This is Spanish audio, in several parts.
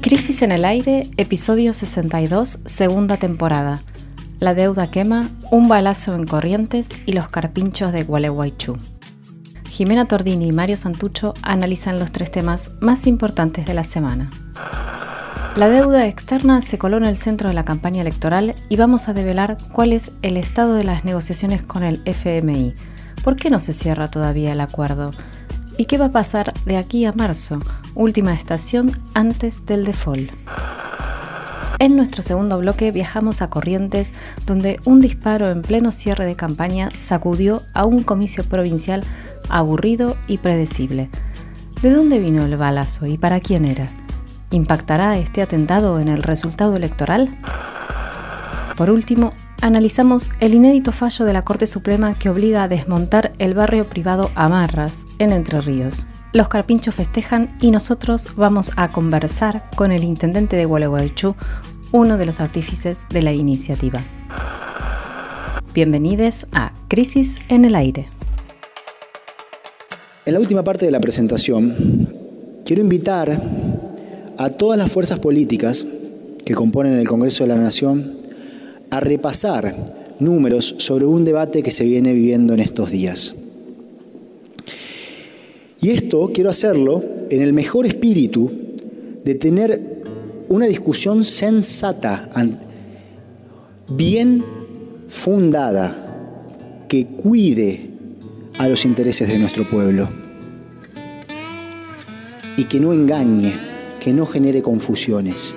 Crisis en el aire, episodio 62, segunda temporada. La deuda quema, un balazo en Corrientes y los carpinchos de Gualeguaychú. Jimena Tordini y Mario Santucho analizan los tres temas más importantes de la semana. La deuda externa se coló en el centro de la campaña electoral y vamos a develar cuál es el estado de las negociaciones con el FMI. ¿Por qué no se cierra todavía el acuerdo? ¿Y qué va a pasar de aquí a marzo, última estación antes del default? En nuestro segundo bloque viajamos a Corrientes, donde un disparo en pleno cierre de campaña sacudió a un comicio provincial aburrido y predecible. ¿De dónde vino el balazo y para quién era? ¿Impactará este atentado en el resultado electoral? Por último, analizamos el inédito fallo de la Corte Suprema que obliga a desmontar el barrio privado Amarras, en Entre Ríos. Los carpinchos festejan y nosotros vamos a conversar con el intendente de Gualeguaychú, uno de los artífices de la iniciativa. Bienvenidos a Crisis en el Aire. En la última parte de la presentación, quiero invitar a todas las fuerzas políticas que componen el Congreso de la Nación a repasar números sobre un debate que se viene viviendo en estos días. Y esto quiero hacerlo en el mejor espíritu de tener una discusión sensata, bien fundada, que cuide a los intereses de nuestro pueblo y que no engañe, que no genere confusiones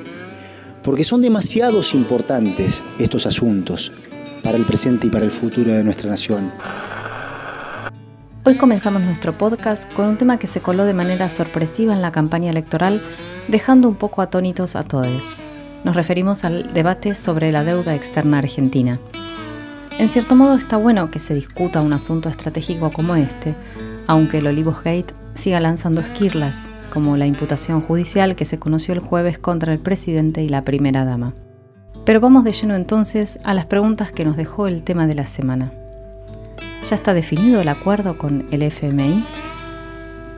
porque son demasiados importantes estos asuntos para el presente y para el futuro de nuestra nación. Hoy comenzamos nuestro podcast con un tema que se coló de manera sorpresiva en la campaña electoral, dejando un poco atónitos a todos. Nos referimos al debate sobre la deuda externa argentina. En cierto modo está bueno que se discuta un asunto estratégico como este, aunque el Olivos Gate siga lanzando esquirlas, como la imputación judicial que se conoció el jueves contra el presidente y la primera dama. Pero vamos de lleno entonces a las preguntas que nos dejó el tema de la semana. ¿Ya está definido el acuerdo con el FMI?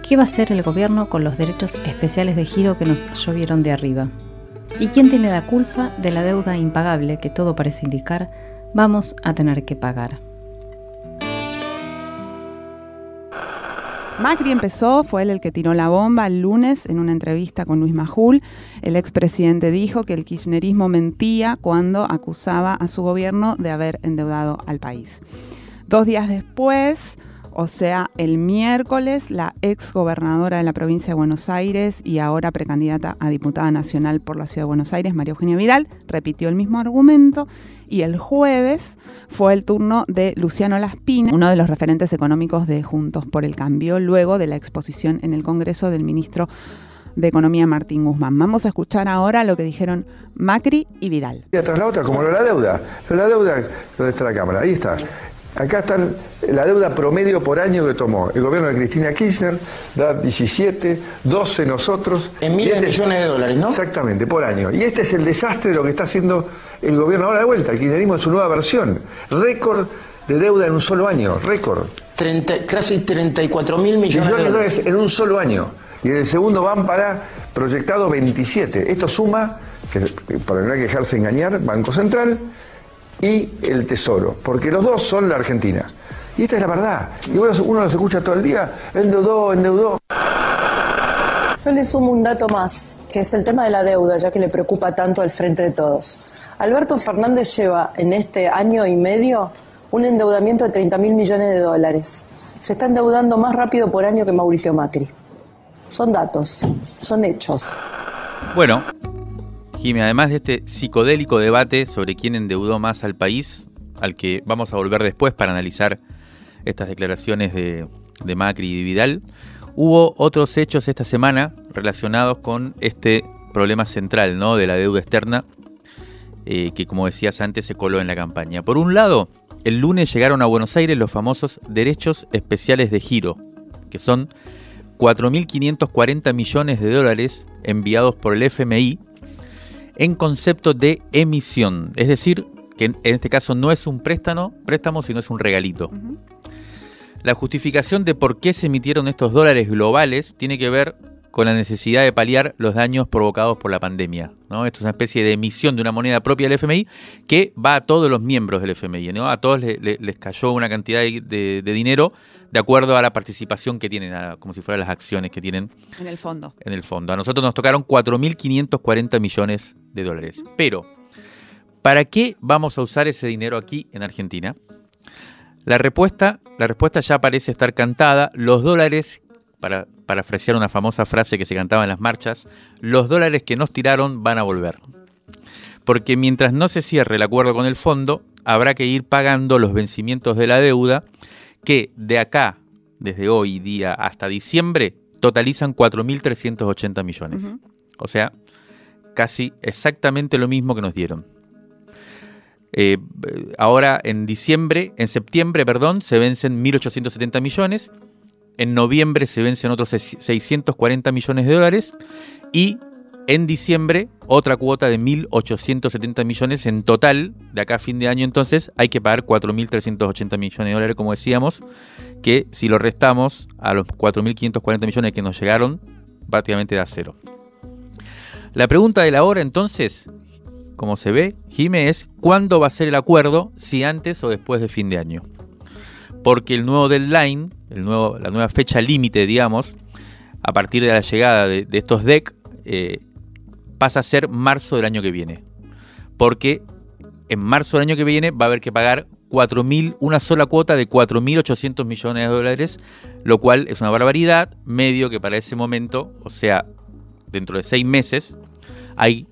¿Qué va a hacer el gobierno con los derechos especiales de giro que nos llovieron de arriba? ¿Y quién tiene la culpa de la deuda impagable que todo parece indicar vamos a tener que pagar? Macri empezó, fue él el que tiró la bomba el lunes en una entrevista con Luis Majul. El expresidente dijo que el kirchnerismo mentía cuando acusaba a su gobierno de haber endeudado al país. Dos días después, o sea, el miércoles, la ex gobernadora de la provincia de Buenos Aires y ahora precandidata a diputada nacional por la ciudad de Buenos Aires, María Eugenia Vidal, repitió el mismo argumento. Y el jueves fue el turno de Luciano Laspina, uno de los referentes económicos de Juntos por el Cambio, luego de la exposición en el Congreso del ministro de Economía Martín Guzmán. Vamos a escuchar ahora lo que dijeron Macri y Vidal. Y atrás la otra, como lo de la deuda. Lo de la deuda, ¿dónde está la Cámara? Ahí está. Acá está la deuda promedio por año que tomó el gobierno de Cristina Kirchner, da 17, 12 nosotros. En miles de este millones de dólares, ¿no? Exactamente, por año. Y este es el desastre de lo que está haciendo el gobierno ahora de vuelta, el kirchnerismo en su nueva versión. Récord de deuda en un solo año, récord. 30, casi 34 mil millones de dólares. en un solo año. Y en el segundo van para proyectado 27. Esto suma, que, para no dejarse engañar, Banco Central, y el Tesoro, porque los dos son la Argentina. Y esta es la verdad. Y uno, uno los escucha todo el día, endeudó, endeudó. Yo le sumo un dato más, que es el tema de la deuda, ya que le preocupa tanto al frente de todos. Alberto Fernández lleva en este año y medio un endeudamiento de 30 mil millones de dólares. Se está endeudando más rápido por año que Mauricio Macri. Son datos, son hechos. Bueno, Jimmy, además de este psicodélico debate sobre quién endeudó más al país, al que vamos a volver después para analizar estas declaraciones de, Macri y de Vidal, hubo otros hechos esta semana relacionados con este problema central ¿no? de la deuda externa, eh, que como decías antes se coló en la campaña. Por un lado, el lunes llegaron a Buenos Aires los famosos derechos especiales de giro, que son 4.540 millones de dólares enviados por el FMI en concepto de emisión. Es decir, que en este caso no es un préstamo, préstamo sino es un regalito. La justificación de por qué se emitieron estos dólares globales tiene que ver con la necesidad de paliar los daños provocados por la pandemia. ¿no? Esto es una especie de emisión de una moneda propia del FMI que va a todos los miembros del FMI. ¿no? A todos les cayó una cantidad de, dinero de acuerdo a la participación que tienen, como si fueran las acciones que tienen. En el fondo. En el fondo. A nosotros nos tocaron 4.540 millones de dólares. Pero, ¿para qué vamos a usar ese dinero aquí en Argentina? La respuesta, la respuesta ya parece estar cantada. Los dólares para parafrasear una famosa frase que se cantaba en las marchas, los dólares que nos tiraron van a volver. Porque mientras no se cierre el acuerdo con el fondo, habrá que ir pagando los vencimientos de la deuda que de acá, desde hoy día hasta diciembre, totalizan 4.380 millones. O sea, casi exactamente lo mismo que nos dieron. Eh, ahora en diciembre, en septiembre, perdón, se vencen 1.870 millones en noviembre se vencen otros 640 millones de dólares y en diciembre otra cuota de 1.870 millones en total, de acá a fin de año entonces hay que pagar 4.380 millones de dólares como decíamos, que si lo restamos a los 4.540 millones que nos llegaron, prácticamente da cero. La pregunta de la hora entonces, como se ve, Jime, es ¿cuándo va a ser el acuerdo? Si antes o después de fin de año porque el nuevo deadline, la nueva fecha límite, digamos, a partir de la llegada de, estos DEC, eh, pasa a ser marzo del año que viene. Porque en marzo del año que viene va a haber que pagar 4.000, una sola cuota de 4.800 millones de dólares, lo cual es una barbaridad, medio que para ese momento, o sea, dentro de seis meses, hay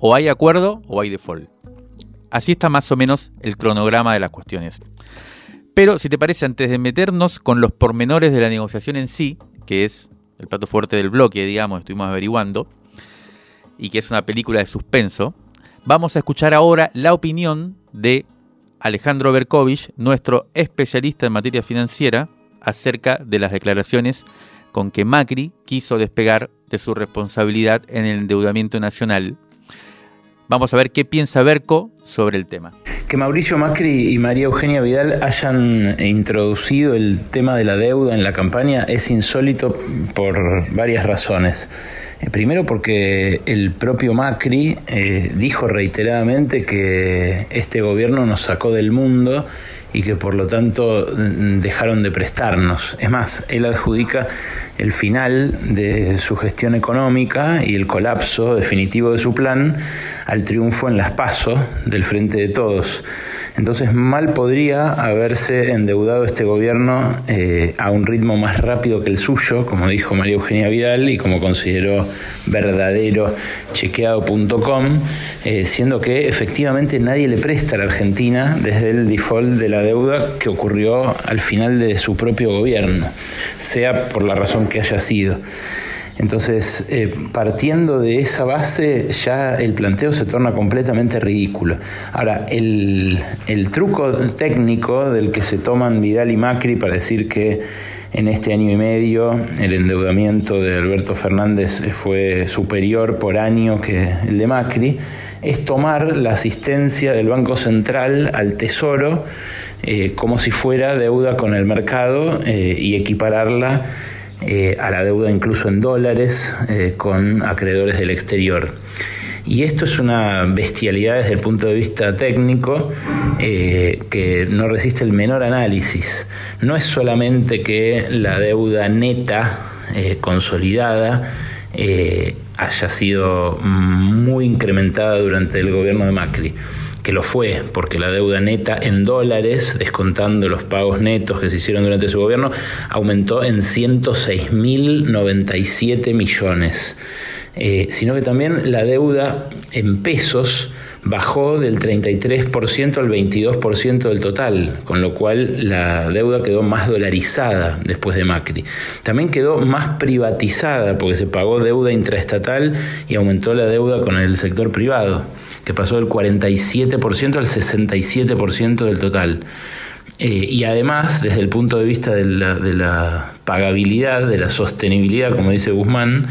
o hay acuerdo o hay default. Así está más o menos el cronograma de las cuestiones. Pero si te parece, antes de meternos con los pormenores de la negociación en sí, que es el plato fuerte del bloque, digamos, estuvimos averiguando, y que es una película de suspenso, vamos a escuchar ahora la opinión de Alejandro Berkovich, nuestro especialista en materia financiera, acerca de las declaraciones con que Macri quiso despegar de su responsabilidad en el endeudamiento nacional. Vamos a ver qué piensa Berco sobre el tema. Que Mauricio Macri y María Eugenia Vidal hayan introducido el tema de la deuda en la campaña es insólito por varias razones. Eh, primero porque el propio Macri eh, dijo reiteradamente que este gobierno nos sacó del mundo y que por lo tanto mm, dejaron de prestarnos. Es más, él adjudica el final de su gestión económica y el colapso definitivo de su plan al triunfo en las pasos del Frente de Todos. Entonces mal podría haberse endeudado este gobierno eh, a un ritmo más rápido que el suyo, como dijo María Eugenia Vidal y como consideró verdadero chequeado.com, eh, siendo que efectivamente nadie le presta a la Argentina desde el default de la deuda que ocurrió al final de su propio gobierno, sea por la razón que haya sido. Entonces, eh, partiendo de esa base, ya el planteo se torna completamente ridículo. Ahora, el, truco técnico del que se toman Vidal y Macri para decir que en este año y medio el endeudamiento de Alberto Fernández fue superior por año que el de Macri, es tomar la asistencia del Banco Central al Tesoro eh, como si fuera deuda con el mercado eh, y equipararla eh, a la deuda incluso en dólares eh, con acreedores del exterior. Y esto es una bestialidad desde el punto de vista técnico eh, que no resiste el menor análisis. No es solamente que la deuda neta consolidada haya sido muy incrementada durante el gobierno de Macri que lo fue, porque la deuda neta en dólares, descontando los pagos netos que se hicieron durante su gobierno, aumentó en 106.097 millones, eh, sino que también la deuda en pesos bajó del 33% al 22% del total, con lo cual la deuda quedó más dolarizada después de Macri. También quedó más privatizada porque se pagó deuda intraestatal y aumentó la deuda con el sector privado que pasó del 47% al 67% del total. Eh, y además, desde el punto de vista de la, pagabilidad, de la sostenibilidad, como dice Guzmán,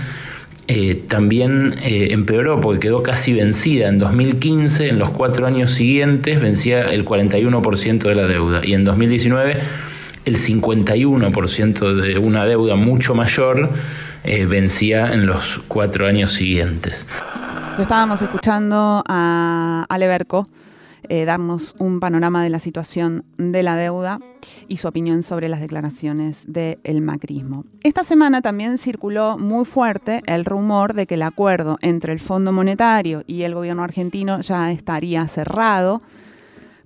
eh, también eh, empeoró porque quedó casi vencida. En 2015, en los cuatro años siguientes, vencía el 41% de la deuda. Y en 2019, el 51% de una deuda mucho mayor vencía en los cuatro años siguientes. Estábamos escuchando a Aleberco eh, darnos un panorama de la situación de la deuda y su opinión sobre las declaraciones del macrismo. Esta semana también circuló muy fuerte el rumor de que el acuerdo entre el Fondo Monetario y el gobierno argentino ya estaría cerrado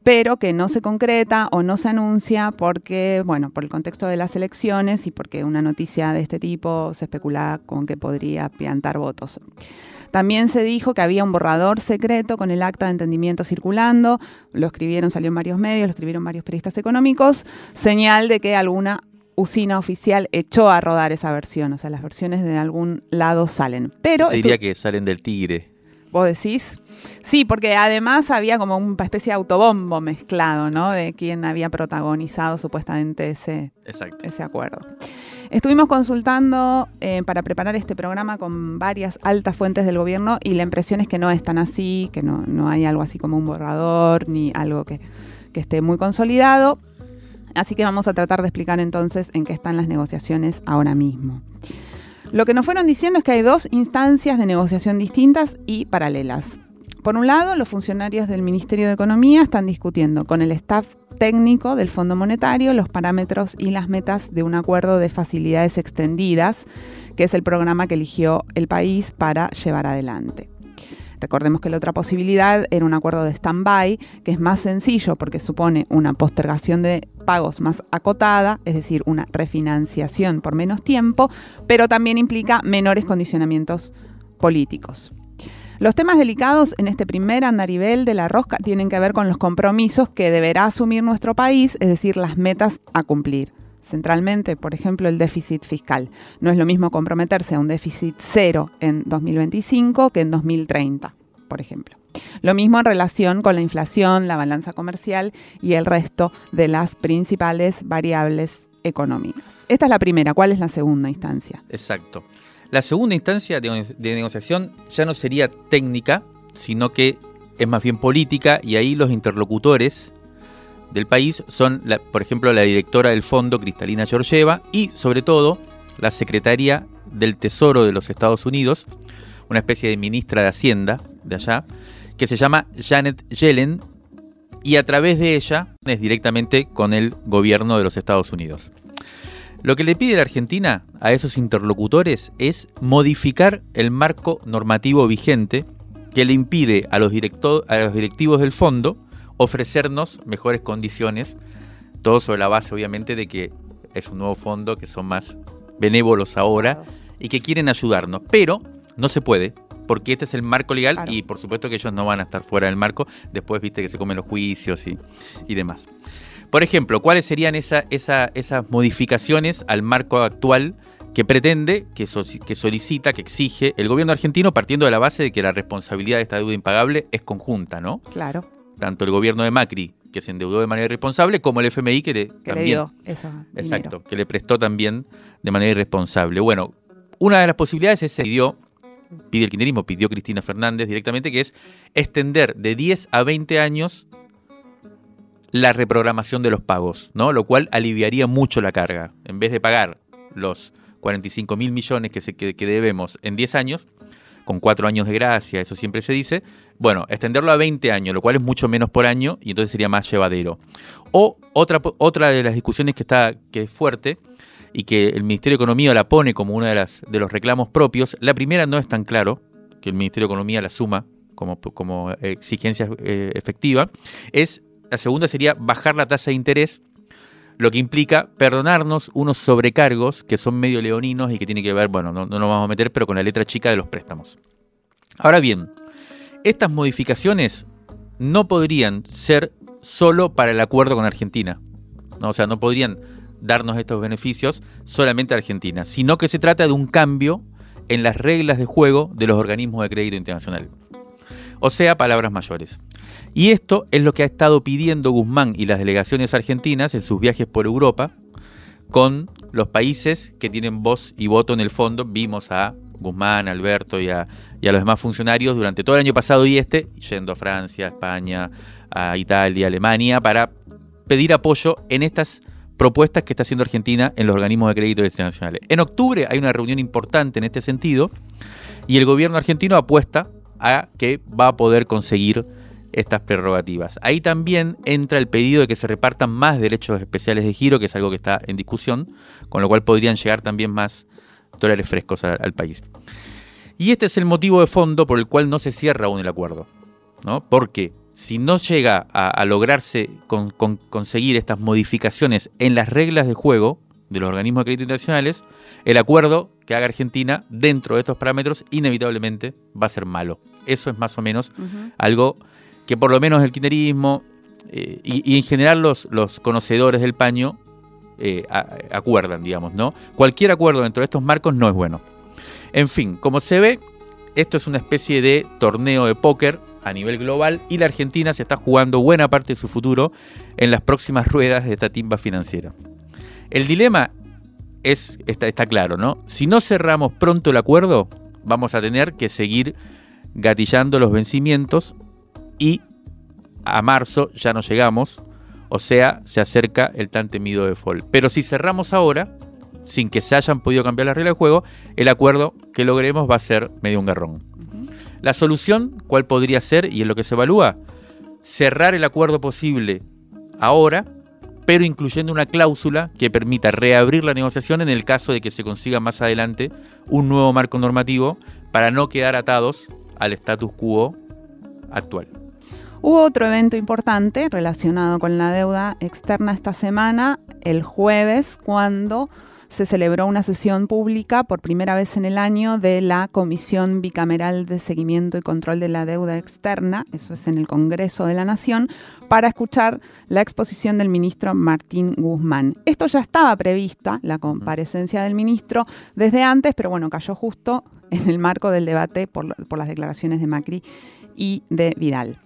pero que no se concreta o no se anuncia porque, bueno, por el contexto de las elecciones y porque una noticia de este tipo se especula con que podría piantar votos. También se dijo que había un borrador secreto con el acta de entendimiento circulando, lo escribieron, salió en varios medios, lo escribieron varios periodistas económicos, señal de que alguna usina oficial echó a rodar esa versión, o sea, las versiones de algún lado salen. Pero diría que salen del tigre. ¿Vos decís? Sí, porque además había como una especie de autobombo mezclado, ¿no? De quién había protagonizado supuestamente ese, ese acuerdo. Estuvimos consultando eh, para preparar este programa con varias altas fuentes del gobierno y la impresión es que no es tan así, que no, no hay algo así como un borrador ni algo que, que esté muy consolidado. Así que vamos a tratar de explicar entonces en qué están las negociaciones ahora mismo. Lo que nos fueron diciendo es que hay dos instancias de negociación distintas y paralelas. Por un lado, los funcionarios del Ministerio de Economía están discutiendo con el staff técnico del Fondo Monetario los parámetros y las metas de un acuerdo de facilidades extendidas, que es el programa que eligió el país para llevar adelante. Recordemos que la otra posibilidad era un acuerdo de stand-by, que es más sencillo porque supone una postergación de pagos más acotada, es decir, una refinanciación por menos tiempo, pero también implica menores condicionamientos políticos. Los temas delicados en este primer andarivel de la rosca tienen que ver con los compromisos que deberá asumir nuestro país, es decir, las metas a cumplir centralmente, por ejemplo, el déficit fiscal. No es lo mismo comprometerse a un déficit cero en 2025 que en 2030, por ejemplo. Lo mismo en relación con la inflación, la balanza comercial y el resto de las principales variables económicas. Esta es la primera. ¿Cuál es la segunda instancia? Exacto. La segunda instancia de, negociación ya no sería técnica, sino que es más bien política y ahí los interlocutores del país son, por ejemplo, la directora del fondo, Cristalina Georgieva, y sobre todo la secretaria del Tesoro de los Estados Unidos, una especie de ministra de Hacienda de allá, que se llama Janet Yellen, y a través de ella es directamente con el gobierno de los Estados Unidos. Lo que le pide la Argentina a esos interlocutores es modificar el marco normativo vigente que le impide a los, a los directivos del fondo ofrecernos mejores condiciones, todo sobre la base obviamente de que es un nuevo fondo, que son más benévolos ahora y que quieren ayudarnos, pero no se puede, porque este es el marco legal y por supuesto que ellos no van a estar fuera del marco, después viste que se comen los juicios y, y demás. Por ejemplo, ¿cuáles serían esa, esas modificaciones al marco actual que pretende, que, que solicita, que exige el gobierno argentino partiendo de la base de que la responsabilidad de esta deuda impagable es conjunta, ¿no? Claro tanto el gobierno de Macri, que se endeudó de manera irresponsable, como el FMI, que, le, también, dio exacto, que le prestó también de manera irresponsable. Bueno, una de las posibilidades es, pidió, pide el kirchnerismo, pidió Cristina Fernández directamente, que es extender de 10 a 20 años la reprogramación de los pagos, ¿no? Lo cual aliviaría mucho la carga. En vez de pagar los 45 mil millones que, que debemos en 10 años, con 4 años de gracia, eso siempre se dice, bueno, extenderlo a 20 años, lo cual es mucho menos por año y entonces sería más llevadero. O otra, otra de las discusiones que, está, que es fuerte y que el Ministerio de Economía la pone como uno de, las, de los reclamos propios, la primera no es tan claro, que el Ministerio de Economía la suma como, como exigencia eh, efectiva, es, la segunda sería bajar la tasa de interés lo que implica perdonarnos unos sobrecargos que son medio leoninos y que tiene que ver, bueno, no, no nos vamos a meter, pero con la letra chica de los préstamos. Ahora bien, estas modificaciones no podrían ser solo para el acuerdo con Argentina. O sea, no podrían darnos estos beneficios solamente a Argentina, sino que se trata de un cambio en las reglas de juego de los organismos de crédito internacional. O sea, palabras mayores. Y esto es lo que ha estado pidiendo Guzmán y las delegaciones argentinas en sus viajes por Europa con los países que tienen voz y voto en el fondo. Vimos a Guzmán, Alberto y a, los demás funcionarios durante todo el año pasado y este, yendo a Francia, a España, a Italia, a Alemania, para pedir apoyo en estas propuestas que está haciendo Argentina en los organismos de crédito internacionales. En octubre hay una reunión importante en este sentido y el gobierno argentino apuesta a que va a poder conseguir estas prerrogativas. Ahí también entra el pedido de que se repartan más derechos especiales de giro, que es algo que está en discusión, con lo cual podrían llegar también más dólares frescos al, país. Y este es el motivo de fondo por el cual no se cierra aún el acuerdo. ¿no? Porque si no llega a, lograrse con, conseguir estas modificaciones en las reglas de juego de los organismos de crédito internacionales, el acuerdo que haga Argentina dentro de estos parámetros inevitablemente va a ser malo. Eso es más o menos algo que por lo menos el kirchnerismo eh, y, en general los, los conocedores del paño eh, acuerdan, digamos, ¿no? Cualquier acuerdo dentro de estos marcos no es bueno. En fin, como se ve, esto es una especie de torneo de póker a nivel global y la Argentina se está jugando buena parte de su futuro en las próximas ruedas de esta timba financiera. El dilema es, está, está claro, ¿no? Si no cerramos pronto el acuerdo, vamos a tener que seguir gatillando los vencimientos y a marzo ya no llegamos, o sea, se acerca el tan temido default. Pero si cerramos ahora, sin que se hayan podido cambiar las reglas de juego, el acuerdo que logremos va a ser medio un garrón. La solución, ¿cuál podría ser? Y es lo que se evalúa, cerrar el acuerdo posible ahora, pero incluyendo una cláusula que permita reabrir la negociación en el caso de que se consiga más adelante un nuevo marco normativo para no quedar atados al status quo actual. Hubo otro evento importante relacionado con la deuda externa esta semana, el jueves, cuando se celebró una sesión pública por primera vez en el año de la Comisión Bicameral de Seguimiento y Control de la Deuda Externa, eso es en el Congreso de la Nación, para escuchar la exposición del ministro Martín Guzmán. Esto ya estaba prevista, la comparecencia del ministro, desde antes, pero bueno, cayó justo en el marco del debate por, por las declaraciones de Macri y de Vidal.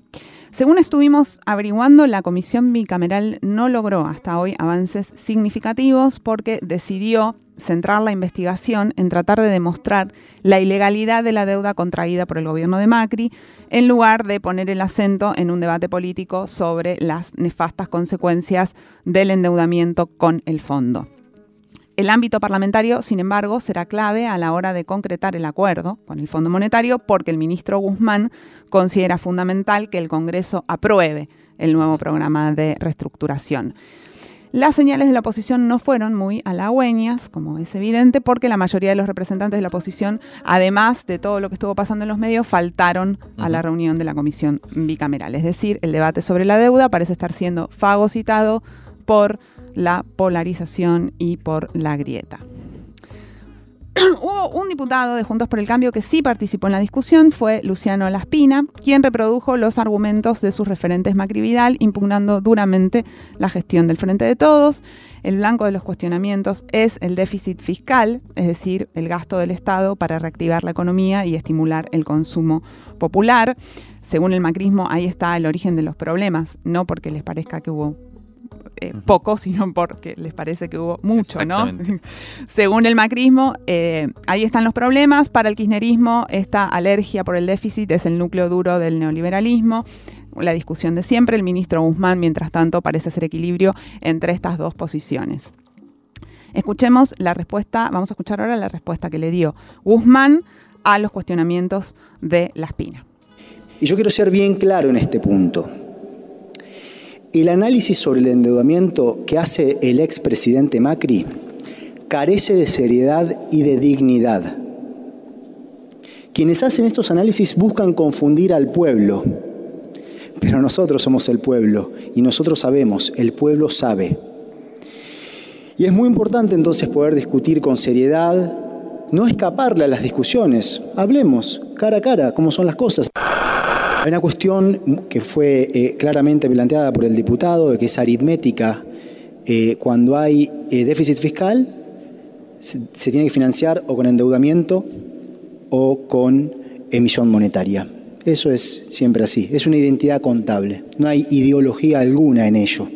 Según estuvimos averiguando, la comisión bicameral no logró hasta hoy avances significativos porque decidió centrar la investigación en tratar de demostrar la ilegalidad de la deuda contraída por el gobierno de Macri, en lugar de poner el acento en un debate político sobre las nefastas consecuencias del endeudamiento con el fondo. El ámbito parlamentario, sin embargo, será clave a la hora de concretar el acuerdo con el Fondo Monetario porque el ministro Guzmán considera fundamental que el Congreso apruebe el nuevo programa de reestructuración. Las señales de la oposición no fueron muy halagüeñas, como es evidente, porque la mayoría de los representantes de la oposición, además de todo lo que estuvo pasando en los medios, faltaron a la reunión de la comisión bicameral. Es decir, el debate sobre la deuda parece estar siendo fagocitado por la polarización y por la grieta. Hubo un diputado de Juntos por el Cambio que sí participó en la discusión, fue Luciano Laspina, quien reprodujo los argumentos de sus referentes Macri Vidal, impugnando duramente la gestión del Frente de Todos. El blanco de los cuestionamientos es el déficit fiscal, es decir, el gasto del Estado para reactivar la economía y estimular el consumo popular. Según el macrismo, ahí está el origen de los problemas, no porque les parezca que hubo eh, poco, sino porque les parece que hubo mucho, ¿no? Según el macrismo, eh, ahí están los problemas. Para el kirchnerismo, esta alergia por el déficit es el núcleo duro del neoliberalismo. La discusión de siempre, el ministro Guzmán, mientras tanto, parece hacer equilibrio entre estas dos posiciones. Escuchemos la respuesta, vamos a escuchar ahora la respuesta que le dio Guzmán a los cuestionamientos de La Espina. Y yo quiero ser bien claro en este punto. El análisis sobre el endeudamiento que hace el expresidente Macri carece de seriedad y de dignidad. Quienes hacen estos análisis buscan confundir al pueblo, pero nosotros somos el pueblo y nosotros sabemos, el pueblo sabe. Y es muy importante entonces poder discutir con seriedad, no escaparle a las discusiones, hablemos cara a cara cómo son las cosas. Hay una cuestión que fue eh, claramente planteada por el diputado, que es aritmética. Eh, cuando hay eh, déficit fiscal, se tiene que financiar o con endeudamiento o con emisión monetaria. Eso es siempre así, es una identidad contable, no hay ideología alguna en ello.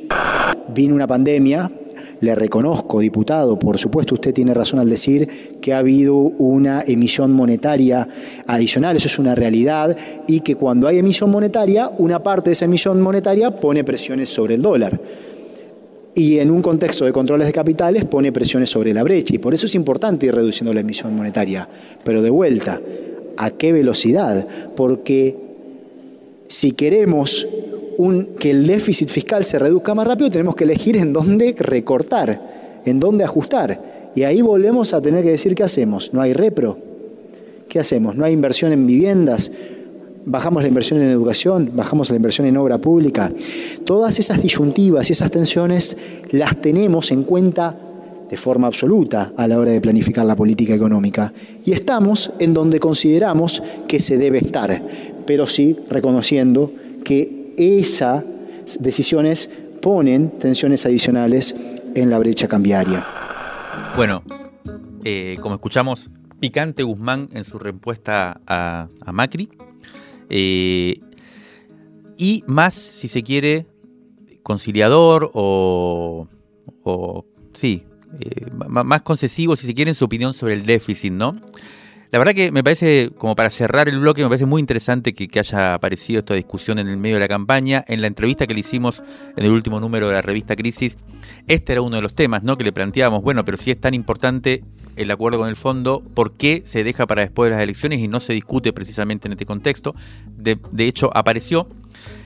Vino una pandemia, le reconozco, diputado, por supuesto usted tiene razón al decir que ha habido una emisión monetaria adicional, eso es una realidad, y que cuando hay emisión monetaria, una parte de esa emisión monetaria pone presiones sobre el dólar. y en un contexto de controles de capitales pone presiones sobre la brecha y por eso es importante ir reduciendo la emisión monetaria. Pero de vuelta, ¿a qué velocidad? Porque si queremos que el déficit fiscal se reduzca más rápido, tenemos que elegir en dónde recortar, en dónde ajustar. Y ahí volvemos a tener que decir qué hacemos. No hay repro. ¿Qué hacemos? No hay inversión en viviendas, bajamos la inversión en educación, bajamos la inversión en obra pública. Todas esas disyuntivas y esas tensiones las tenemos en cuenta de forma absoluta a la hora de planificar la política económica. Y estamos en donde consideramos que se debe estar, pero sí reconociendo que esas decisiones ponen tensiones adicionales en la brecha cambiaria. Bueno, eh, como escuchamos, picante Guzmán en su respuesta a Macri, eh, y más, si se quiere, conciliador o, sí, eh, más concesivo, si se quiere, en su opinión sobre el déficit, ¿no? La verdad que me parece, como para cerrar el bloque, me parece muy interesante que, haya aparecido esta discusión en el medio de la campaña. En la entrevista que le hicimos en el último número de la revista Crisis, este era uno de los temas, ¿no? Que le planteábamos, bueno, pero si es tan importante el acuerdo con el fondo, ¿por qué se deja para después de las elecciones y no se discute precisamente en este contexto? De, hecho, apareció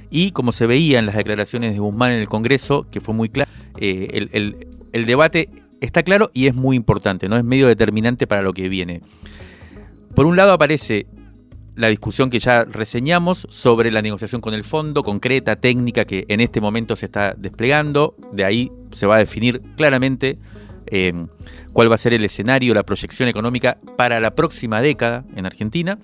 y como se veía en las declaraciones de Guzmán en el Congreso, que fue muy claro, eh, el debate está claro y es muy importante, ¿no? Es medio determinante para lo que viene. Por un lado aparece la discusión que ya reseñamos sobre la negociación con el fondo, concreta, técnica, que en este momento se está desplegando. De ahí se va a definir claramente eh, cuál va a ser el escenario, la proyección económica para la próxima década en Argentina.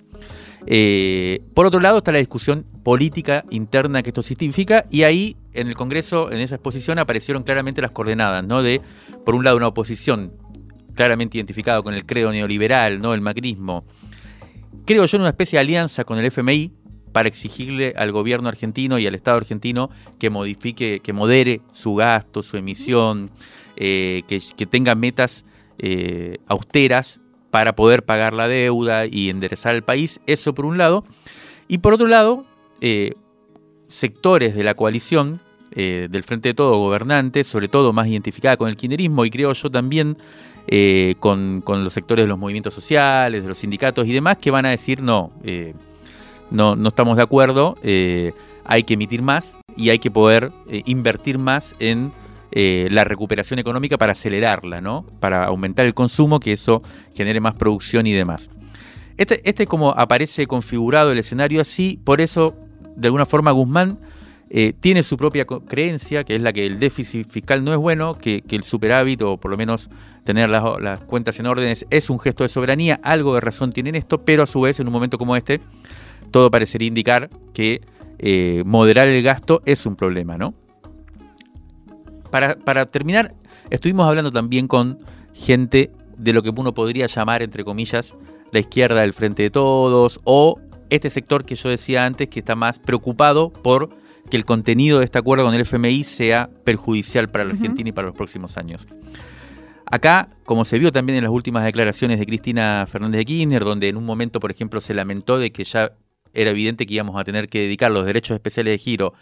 Eh, por otro lado está la discusión política interna que esto significa y ahí en el Congreso, en esa exposición, aparecieron claramente las coordenadas, ¿no? De, por un lado, una oposición claramente identificada con el credo neoliberal, ¿no? El macrismo, creo yo, en una especie de alianza con el FMI para exigirle al gobierno argentino y al Estado argentino que modifique, que modere su gasto, su emisión, eh, que, tenga metas eh, austeras para poder pagar la deuda y enderezar el país. Eso por un lado. Y por otro lado, eh, sectores de la coalición del Frente de Todo, gobernantes, sobre todo más identificada con el kirchnerismo y creo yo también eh, con, los sectores de los movimientos sociales, de los sindicatos y demás, que van a decir no, eh, no, no, estamos de acuerdo, eh, hay que emitir más y hay que poder invertir más en la recuperación económica para acelerarla, ¿no? Para aumentar el consumo, que eso genere más producción y demás. Este, este como aparece configurado el escenario así, por eso, de alguna forma, Guzmán tiene su propia creencia, que es la que el déficit fiscal no es bueno, que, el superávit, o por lo menos tener las, cuentas en orden es un gesto de soberanía, algo de razón tienen esto, pero a su vez en un momento como este, todo parecería indicar que eh, moderar el gasto es un problema, ¿no? Para, para terminar, estuvimos hablando también con gente de lo que uno podría llamar, entre comillas, la izquierda del frente de todos, o este sector que yo decía antes que está más preocupado por que el contenido de este acuerdo con el FMI sea perjudicial para la Argentina y para los próximos años. Acá, como se vio también en las últimas declaraciones de Cristina Fernández de Kirchner, donde en un momento, por ejemplo, se lamentó de que ya era evidente que íbamos a tener que dedicar los derechos especiales de giro,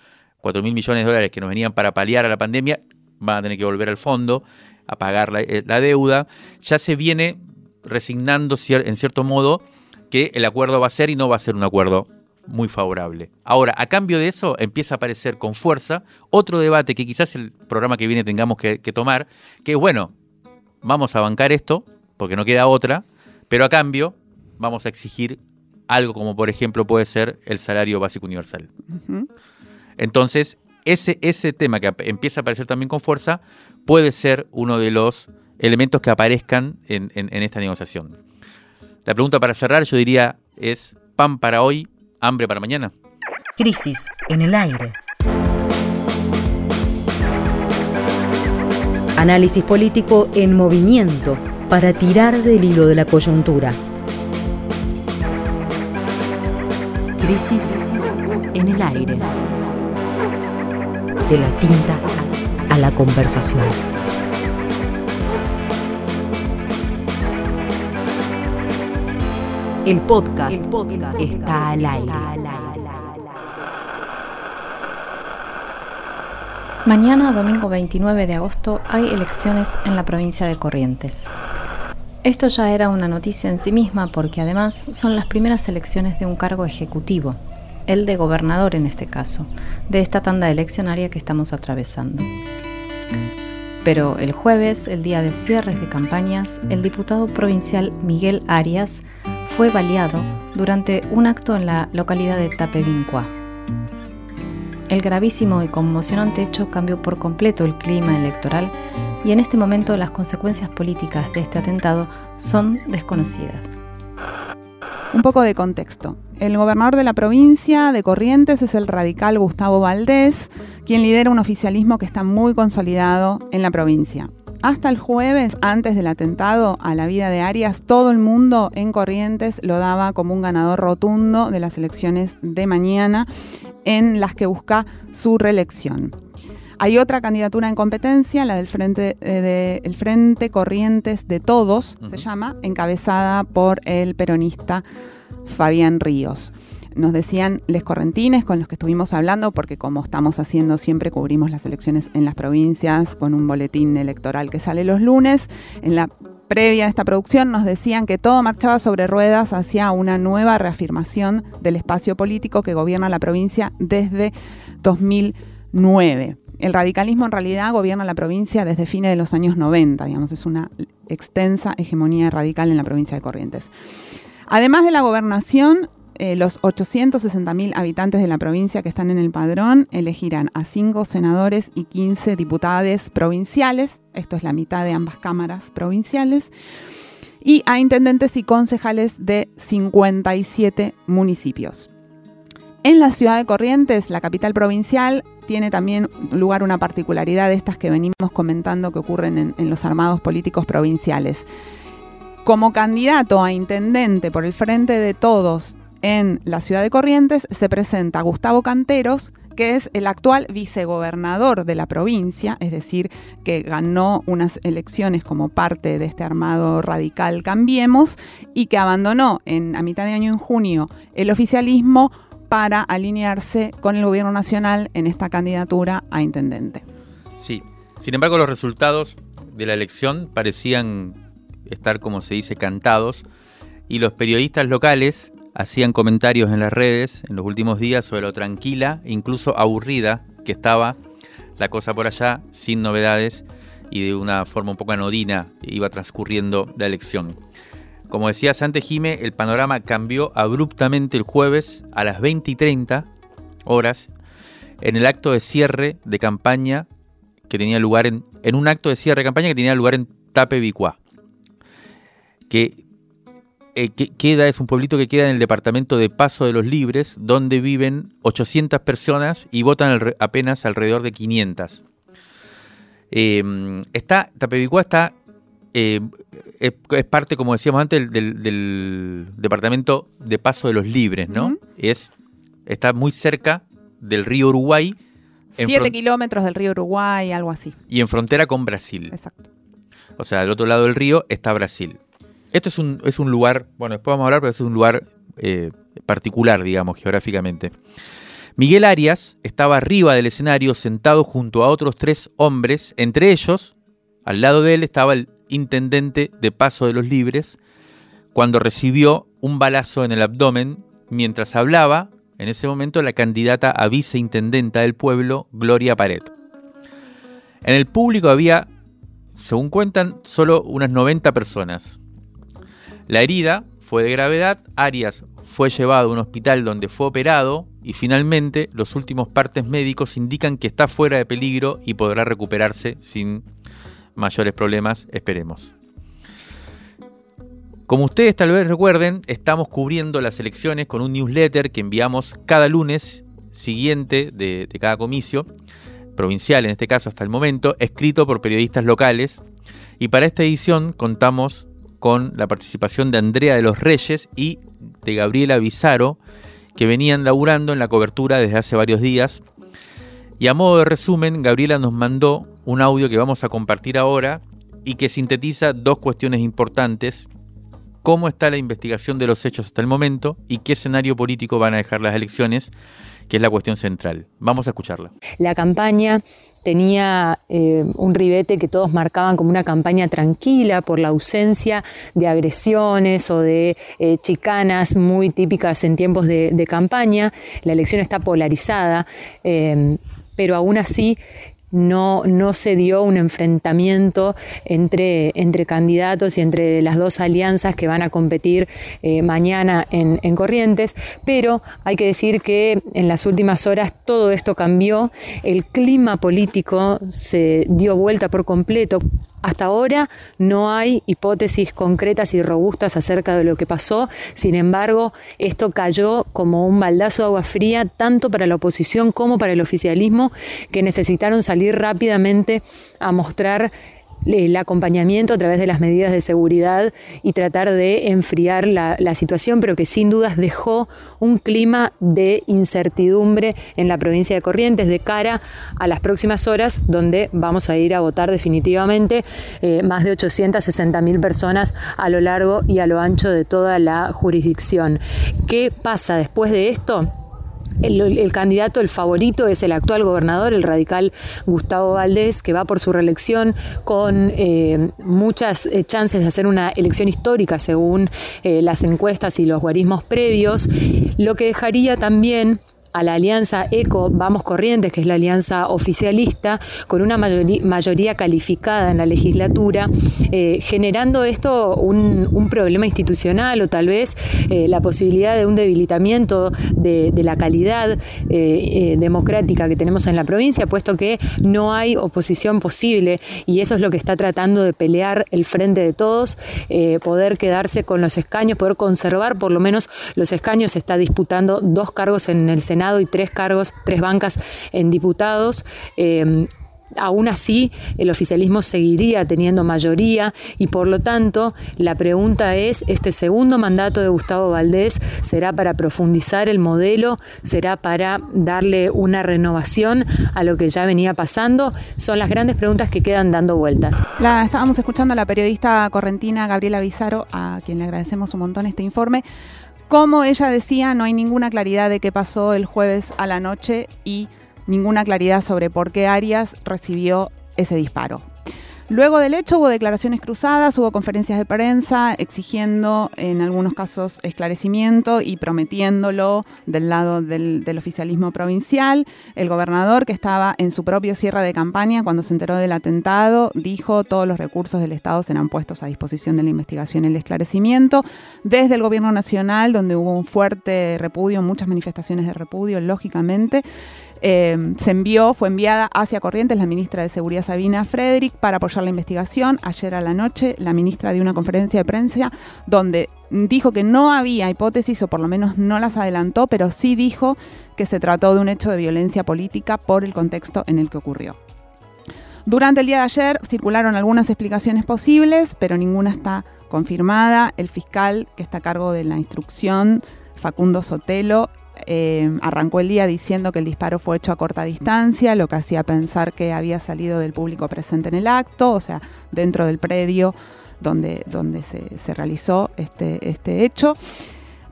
4 mil millones de dólares que nos venían para paliar a la pandemia, van a tener que volver al fondo, a pagar la, eh, deuda, ya se viene resignando en cierto modo que el acuerdo va a ser y no va a ser un acuerdo muy favorable. Ahora, a cambio de eso, empieza a aparecer con fuerza otro debate que quizás el programa que viene tengamos que, que tomar, que es, bueno, vamos a bancar esto, porque no queda otra, pero a cambio vamos a exigir algo como por ejemplo puede ser el salario básico universal. Entonces, ese, ese tema que empieza a aparecer también con fuerza puede ser uno de los elementos que aparezcan en, en esta negociación. La pregunta para cerrar yo diría es, pan para hoy, hambre para mañana. Crisis en el aire. Análisis político en movimiento para tirar del hilo de la coyuntura. Crisis en el aire. De la tinta a la conversación. El podcast, está al aire. Mañana, domingo 29 de agosto, hay elecciones en la provincia de Corrientes. Esto ya era una noticia en sí misma porque además son las primeras elecciones de un cargo ejecutivo, el de gobernador en este caso, de esta tanda eleccionaria que estamos atravesando. Pero el jueves, el día de cierres de campañas, el diputado provincial Miguel Arias fue baleado durante un acto en la localidad de Tapevincua. El gravísimo y conmocionante hecho cambió por completo el clima electoral y en este momento las consecuencias políticas de este atentado son desconocidas. Un poco de contexto. El gobernador de la provincia de Corrientes es el radical Gustavo Valdés, quien lidera un oficialismo que está muy consolidado en la provincia. Hasta el jueves, antes del atentado a la vida de Arias, todo el mundo en Corrientes lo daba como un ganador rotundo de las elecciones de mañana en las que busca su reelección. Hay otra candidatura en competencia, la del Frente, eh, de, Frente Corrientes de Todos, se llama, encabezada por el peronista Fabián Ríos. Nos decían les correntines con los que estuvimos hablando, porque como estamos haciendo siempre, cubrimos las elecciones en las provincias con un boletín electoral que sale los lunes. En la previa a esta producción nos decían que todo marchaba sobre ruedas hacia una nueva reafirmación del espacio político que gobierna la provincia desde 2009 el radicalismo en realidad gobierna la provincia desde fines de los años 90, digamos, es una extensa hegemonía radical en la provincia de Corrientes. Además de la gobernación, eh, los 860.000 habitantes de la provincia que están en el padrón elegirán a 5 senadores y 15 diputados provinciales, esto es la mitad de ambas cámaras provinciales, y a intendentes y concejales de 57 municipios. En la ciudad de Corrientes, la capital provincial, tiene también lugar una particularidad de estas que venimos comentando que ocurren en, los armados políticos provinciales. Como candidato a intendente por el Frente de Todos en la ciudad de Corrientes se presenta Gustavo Canteros, que es el actual vicegobernador de la provincia, es decir, que ganó unas elecciones como parte de este armado radical Cambiemos y que abandonó a mitad de año en junio el oficialismo para alinearse con el gobierno nacional en esta candidatura a intendente. Sí, sin embargo los resultados de la elección parecían estar, como se dice, cantados y los periodistas locales hacían comentarios en las redes en los últimos días sobre lo tranquila, incluso aburrida que estaba la cosa por allá, sin novedades y de una forma un poco anodina iba transcurriendo la elección. Como decías antes, Jime, el panorama cambió abruptamente el jueves a las 20 y 30 horas en el acto de cierre de campaña que tenía lugar en, en un acto de cierre de campaña que tenía lugar en Tapevicuá. Que, eh, que, queda, es un pueblito que queda en el departamento de Paso de los Libres, donde viven 800 personas y votan apenas alrededor de 500. Eh, está, Tapevicuá está eh, es, parte, como decíamos antes, del, departamento de Paso de los Libres, ¿no? es, está muy cerca del río Uruguay. Siete kilómetros del río Uruguay, algo así. Y en frontera con Brasil. Exacto. O sea, del otro lado del río está Brasil. Esto es un, es un lugar, bueno, después vamos a hablar, pero es un lugar eh, particular, digamos, geográficamente. Miguel Arias estaba arriba del escenario sentado junto a otros tres hombres, entre ellos, al lado de él estaba el intendente de Paso de los Libres, cuando recibió un balazo en el abdomen mientras hablaba, en ese momento, la candidata a viceintendenta del pueblo, Gloria Paret. En el público había, según cuentan, solo unas 90 personas. La herida fue de gravedad, Arias fue llevado a un hospital donde fue operado y finalmente los últimos partes médicos indican que está fuera de peligro y podrá recuperarse sin mayores problemas, esperemos. Como ustedes tal vez recuerden, estamos cubriendo las elecciones con un newsletter que enviamos cada lunes siguiente de, cada comicio, provincial en este caso hasta el momento, escrito por periodistas locales. Y para esta edición contamos con la participación de Andrea de los Reyes y de Gabriela Bizarro, que venían laburando en la cobertura desde hace varios días. Y a modo de resumen, Gabriela nos mandó un audio que vamos a compartir ahora y que sintetiza dos cuestiones importantes cómo está la investigación de los hechos hasta el momento y qué escenario político van a dejar las elecciones, que es la cuestión central. Vamos a escucharla. La campaña tenía eh, un ribete que todos marcaban como una campaña tranquila por la ausencia de agresiones o de eh, chicanas muy típicas en tiempos de, campaña. La elección está polarizada, eh, pero aún así no, no se dio un enfrentamiento entre, entre, candidatos y entre las dos alianzas que van a competir eh, mañana en, en, Corrientes, pero hay que decir que en las últimas horas todo esto cambió, el clima político se dio vuelta por completo hasta ahora no hay hipótesis concretas y robustas acerca de lo que pasó, sin embargo, esto cayó como un baldazo de agua fría tanto para la oposición como para el oficialismo, que necesitaron salir rápidamente a mostrar el acompañamiento a través de las medidas de seguridad y tratar de enfriar la, situación, pero que sin dudas dejó un clima de incertidumbre en la provincia de Corrientes de cara a las próximas horas, donde vamos a ir a votar definitivamente eh, más de 860 mil personas a lo largo y a lo ancho de toda la jurisdicción. ¿Qué pasa después de esto? El, candidato, el favorito, es el actual gobernador, el radical Gustavo Valdés, que va por su reelección con eh, muchas eh, chances de hacer una elección histórica según eh, las encuestas y los guarismos previos, lo que dejaría también a la alianza ECO Vamos Corrientes, que es la alianza oficialista, con una mayoría, calificada en la legislatura, eh, generando esto un, problema institucional o tal vez eh, la posibilidad de un debilitamiento de, la calidad eh, democrática que tenemos en la provincia, puesto que no hay oposición posible. Y eso es lo que está tratando de pelear el frente de todos, poder quedarse con los escaños, poder conservar por lo menos los escaños, está disputando dos cargos en el Senado y tres cargos, tres bancas en diputados. Eh, aún así, el oficialismo seguiría teniendo mayoría y por lo tanto la pregunta es, ¿este segundo mandato de Gustavo Valdés será para profundizar el modelo? ¿Será para darle una renovación a lo que ya venía pasando? Son las grandes preguntas que quedan dando vueltas. Estábamos escuchando a la periodista correntina Gabriela Bizarro, a quien le agradecemos un montón este informe. Como ella decía, no hay ninguna claridad de qué pasó el jueves a la noche y ninguna claridad sobre por qué Arias recibió ese disparo. Luego del hecho hubo declaraciones cruzadas, hubo conferencias de prensa exigiendo en algunos casos esclarecimiento y prometiéndolo del lado del, oficialismo provincial. El gobernador, que estaba en su propio cierre de campaña cuando se enteró del atentado, dijo todos los recursos del Estado serán puestos a disposición de la investigación y el esclarecimiento. Desde el gobierno nacional, donde hubo un fuerte repudio, muchas manifestaciones de repudio, lógicamente. Eh, se envió, fue enviada hacia Corrientes la ministra de Seguridad Sabina Frederick para apoyar la investigación. Ayer a la noche la ministra dio una conferencia de prensa donde dijo que no había hipótesis o por lo menos no las adelantó, pero sí dijo que se trató de un hecho de violencia política por el contexto en el que ocurrió. Durante el día de ayer circularon algunas explicaciones posibles, pero ninguna está confirmada. El fiscal que está a cargo de la instrucción, Facundo Sotelo, eh, arrancó el día diciendo que el disparo fue hecho a corta distancia, lo que hacía pensar que había salido del público presente en el acto, o sea, dentro del predio donde, donde se, realizó este, este hecho.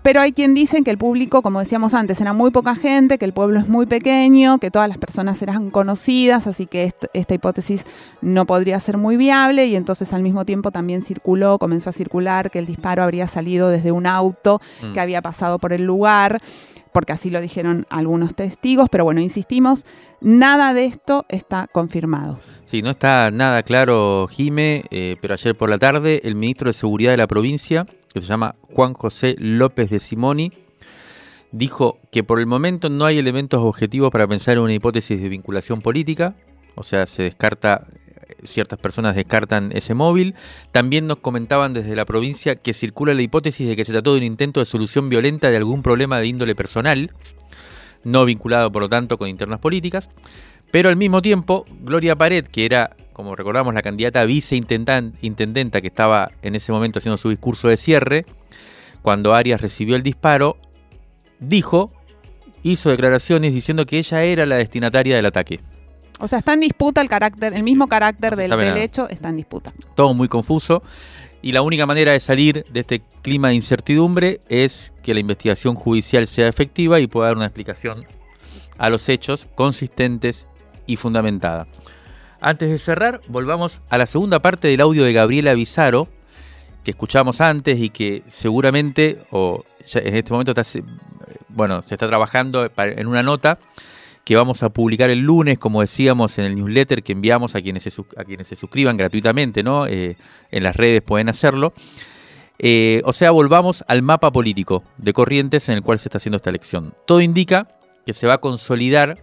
Pero hay quien dice que el público, como decíamos antes, era muy poca gente, que el pueblo es muy pequeño, que todas las personas eran conocidas, así que esta hipótesis no podría ser muy viable y entonces al mismo tiempo también circuló, comenzó a circular que el disparo habría salido desde un auto mm. que había pasado por el lugar porque así lo dijeron algunos testigos, pero bueno, insistimos, nada de esto está confirmado. Sí, no está nada claro, Jime, eh, pero ayer por la tarde el ministro de Seguridad de la provincia, que se llama Juan José López de Simoni, dijo que por el momento no hay elementos objetivos para pensar en una hipótesis de vinculación política, o sea, se descarta ciertas personas descartan ese móvil. También nos comentaban desde la provincia que circula la hipótesis de que se trató de un intento de solución violenta de algún problema de índole personal, no vinculado por lo tanto con internas políticas. Pero al mismo tiempo, Gloria Pared, que era, como recordamos, la candidata viceintendenta que estaba en ese momento haciendo su discurso de cierre, cuando Arias recibió el disparo, dijo, hizo declaraciones diciendo que ella era la destinataria del ataque. O sea, está en disputa el carácter, el mismo carácter del, hecho está en disputa. Todo muy confuso. Y la única manera de salir de este clima de incertidumbre es que la investigación judicial sea efectiva y pueda dar una explicación a los hechos consistentes y fundamentada. Antes de cerrar, volvamos a la segunda parte del audio de Gabriela Bizarro, que escuchamos antes y que seguramente, o en este momento está, bueno, se está trabajando en una nota que vamos a publicar el lunes, como decíamos en el newsletter que enviamos a quienes se, a quienes se suscriban gratuitamente, ¿no? Eh, en las redes pueden hacerlo. Eh, o sea, volvamos al mapa político de Corrientes en el cual se está haciendo esta elección. Todo indica que se va a consolidar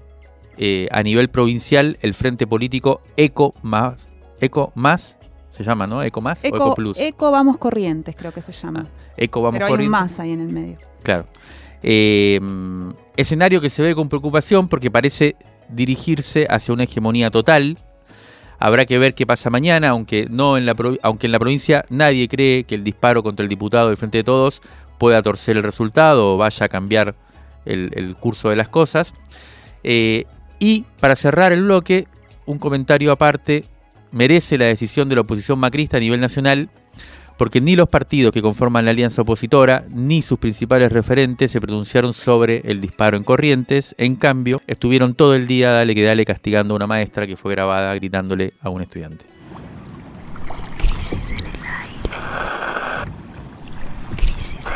eh, a nivel provincial el frente político Eco más, Eco más, se llama, ¿no? Eco más Eco, o Eco Plus. Eco Vamos Corrientes, creo que se llama. Ah, Eco Vamos Pero hay Corrientes. más ahí en el medio. Claro. Eh, escenario que se ve con preocupación porque parece dirigirse hacia una hegemonía total. Habrá que ver qué pasa mañana, aunque, no en la, aunque en la provincia nadie cree que el disparo contra el diputado del Frente de Todos pueda torcer el resultado o vaya a cambiar el, curso de las cosas. Eh, y para cerrar el bloque, un comentario aparte, merece la decisión de la oposición macrista a nivel nacional porque ni los partidos que conforman la alianza opositora ni sus principales referentes se pronunciaron sobre el disparo en Corrientes. En cambio, estuvieron todo el día dale que dale castigando a una maestra que fue grabada gritándole a un estudiante. Crisis en el aire. Crisis en...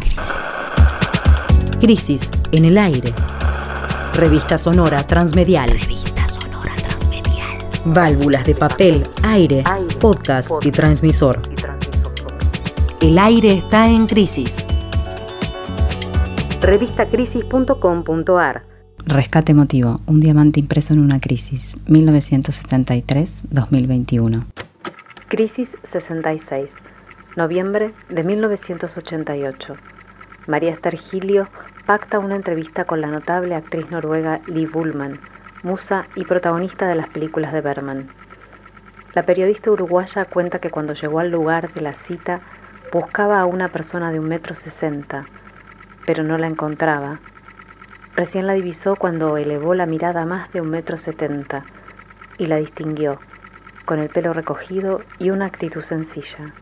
Crisis. Crisis en el aire. Revista sonora transmedial. Revista sonora. Válvulas de papel, aire, podcast, y, transmisor. y transmisor. El aire está en crisis. Revistacrisis.com.ar Rescate emotivo, un diamante impreso en una crisis, 1973-2021. Crisis 66, noviembre de 1988. María Esther Gilio pacta una entrevista con la notable actriz noruega Liv Bullman, musa y protagonista de las películas de Berman. La periodista uruguaya cuenta que cuando llegó al lugar de la cita buscaba a una persona de un metro sesenta, pero no la encontraba. Recién la divisó cuando elevó la mirada más de un metro setenta y la distinguió, con el pelo recogido y una actitud sencilla.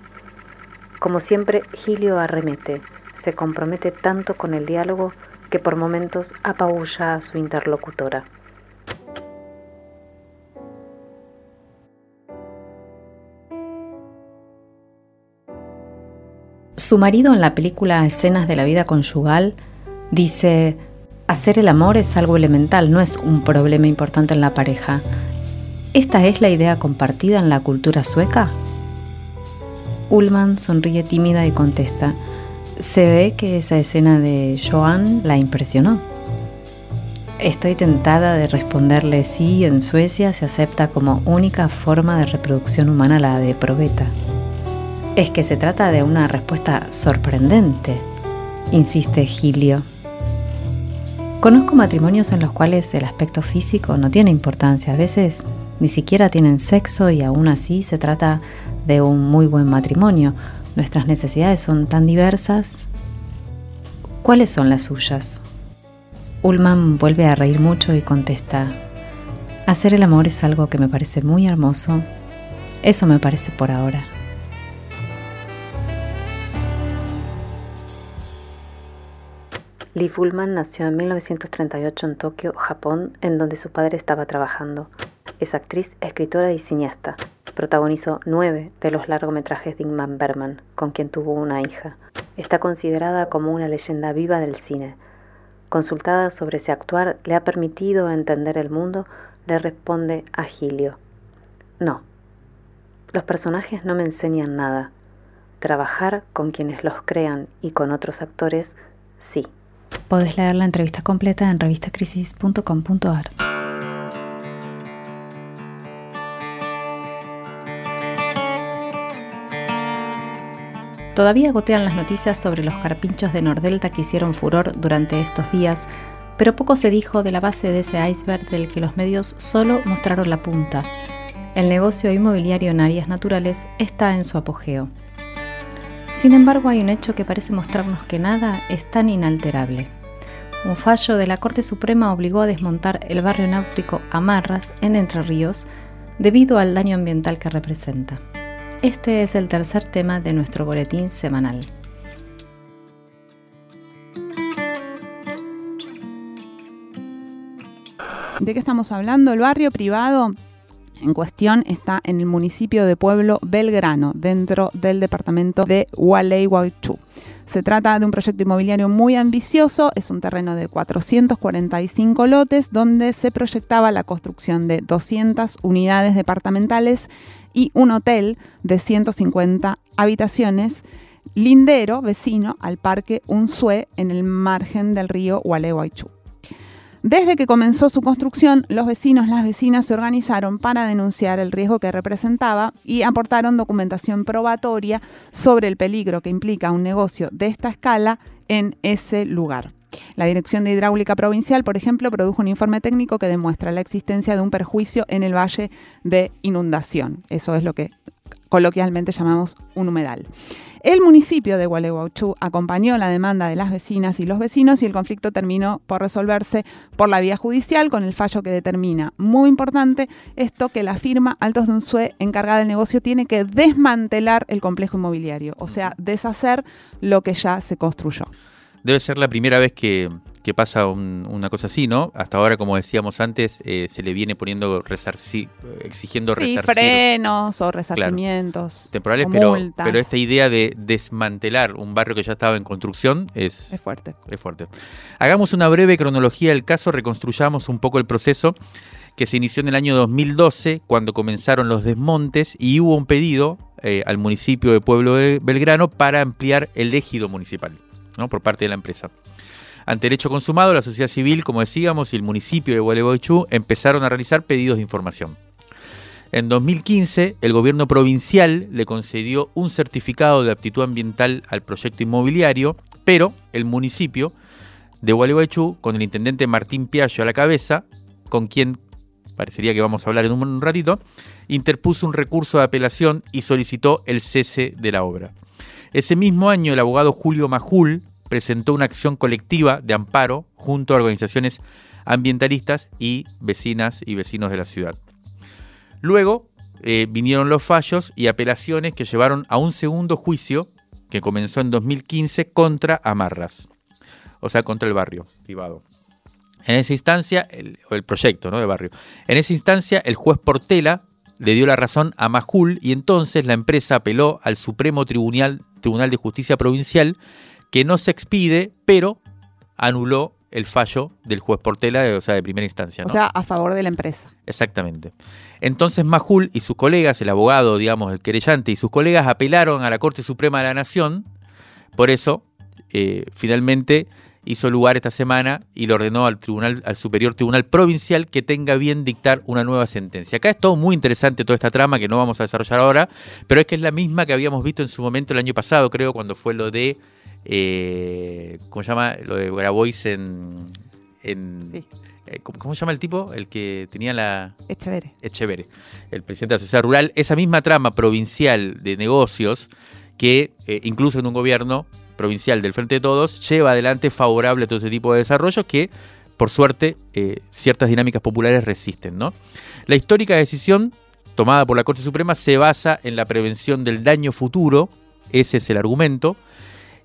Como siempre, Gilio arremete, se compromete tanto con el diálogo que por momentos apabulla a su interlocutora. Su marido en la película Escenas de la vida conyugal dice, hacer el amor es algo elemental, no es un problema importante en la pareja. ¿Esta es la idea compartida en la cultura sueca? Ullman sonríe tímida y contesta, se ve que esa escena de Joan la impresionó. Estoy tentada de responderle sí, en Suecia se acepta como única forma de reproducción humana la de probeta. Es que se trata de una respuesta sorprendente, insiste Gilio. Conozco matrimonios en los cuales el aspecto físico no tiene importancia, a veces ni siquiera tienen sexo y aún así se trata de un muy buen matrimonio. Nuestras necesidades son tan diversas. ¿Cuáles son las suyas? Ullman vuelve a reír mucho y contesta, hacer el amor es algo que me parece muy hermoso. Eso me parece por ahora. Lee Ullman nació en 1938 en Tokio, Japón, en donde su padre estaba trabajando. Es actriz, escritora y cineasta. Protagonizó nueve de los largometrajes de Ingmar Bergman, con quien tuvo una hija. Está considerada como una leyenda viva del cine. Consultada sobre si actuar le ha permitido entender el mundo, le responde a Gilio. No. Los personajes no me enseñan nada. Trabajar con quienes los crean y con otros actores, sí. Podés leer la entrevista completa en revistacrisis.com.ar. Todavía gotean las noticias sobre los carpinchos de Nordelta que hicieron furor durante estos días, pero poco se dijo de la base de ese iceberg del que los medios solo mostraron la punta. El negocio inmobiliario en áreas naturales está en su apogeo. Sin embargo, hay un hecho que parece mostrarnos que nada es tan inalterable. Un fallo de la Corte Suprema obligó a desmontar el barrio náutico Amarras en Entre Ríos debido al daño ambiental que representa. Este es el tercer tema de nuestro boletín semanal. ¿De qué estamos hablando? El barrio privado en cuestión está en el municipio de Pueblo Belgrano, dentro del departamento de Gualeguaychú. Se trata de un proyecto inmobiliario muy ambicioso, es un terreno de 445 lotes donde se proyectaba la construcción de 200 unidades departamentales y un hotel de 150 habitaciones, lindero vecino al parque Unzué en el margen del río Gualeguaychú. Desde que comenzó su construcción, los vecinos, las vecinas se organizaron para denunciar el riesgo que representaba y aportaron documentación probatoria sobre el peligro que implica un negocio de esta escala en ese lugar. La Dirección de Hidráulica Provincial, por ejemplo, produjo un informe técnico que demuestra la existencia de un perjuicio en el valle de inundación. Eso es lo que coloquialmente llamamos un humedal. El municipio de Gualeguaychú acompañó la demanda de las vecinas y los vecinos y el conflicto terminó por resolverse por la vía judicial con el fallo que determina, muy importante, esto que la firma Altos de Unzué encargada del negocio tiene que desmantelar el complejo inmobiliario, o sea, deshacer lo que ya se construyó. Debe ser la primera vez que, que pasa una cosa así, ¿no? Hasta ahora, como decíamos antes, eh, se le viene poniendo resarci exigiendo sí, frenos o resarcimientos. temporales, pero, pero esta idea de desmantelar un barrio que ya estaba en construcción es, es fuerte. Es fuerte. Hagamos una breve cronología del caso, reconstruyamos un poco el proceso que se inició en el año 2012, cuando comenzaron los desmontes y hubo un pedido eh, al municipio de Pueblo de Belgrano para ampliar el ejido municipal ¿no? por parte de la empresa. Ante el hecho consumado, la sociedad civil, como decíamos, y el municipio de Gualeguaychú empezaron a realizar pedidos de información. En 2015, el gobierno provincial le concedió un certificado de aptitud ambiental al proyecto inmobiliario, pero el municipio de Gualeguaychú, con el intendente Martín Piaggio a la cabeza, con quien parecería que vamos a hablar en un ratito, interpuso un recurso de apelación y solicitó el cese de la obra. Ese mismo año, el abogado Julio Majul presentó una acción colectiva de amparo junto a organizaciones ambientalistas y vecinas y vecinos de la ciudad. Luego eh, vinieron los fallos y apelaciones que llevaron a un segundo juicio que comenzó en 2015 contra Amarras, o sea, contra el barrio privado. En esa instancia, el, el proyecto ¿no? de barrio, en esa instancia el juez Portela le dio la razón a Majul y entonces la empresa apeló al Supremo Tribunal, Tribunal de Justicia Provincial que no se expide, pero anuló el fallo del juez Portela, o sea, de primera instancia. O sea, a favor de la empresa. Exactamente. Entonces Majul y sus colegas, el abogado, digamos, el querellante y sus colegas apelaron a la Corte Suprema de la Nación. Por eso, eh, finalmente hizo lugar esta semana y le ordenó al tribunal, al Superior Tribunal Provincial que tenga bien dictar una nueva sentencia. Acá es todo muy interesante toda esta trama que no vamos a desarrollar ahora, pero es que es la misma que habíamos visto en su momento el año pasado, creo, cuando fue lo de eh, ¿cómo se llama? Lo de Grabois en... en eh, ¿cómo, se llama el tipo? El que tenía la... Echevere. Echevere, el presidente de la sociedad rural. Esa misma trama provincial de negocios que eh, incluso en un gobierno provincial del Frente de Todos lleva adelante favorable a todo ese tipo de desarrollos que, por suerte, eh, ciertas dinámicas populares resisten. La histórica decisión tomada por la Corte Suprema se basa en la prevención del daño futuro, ese es el argumento,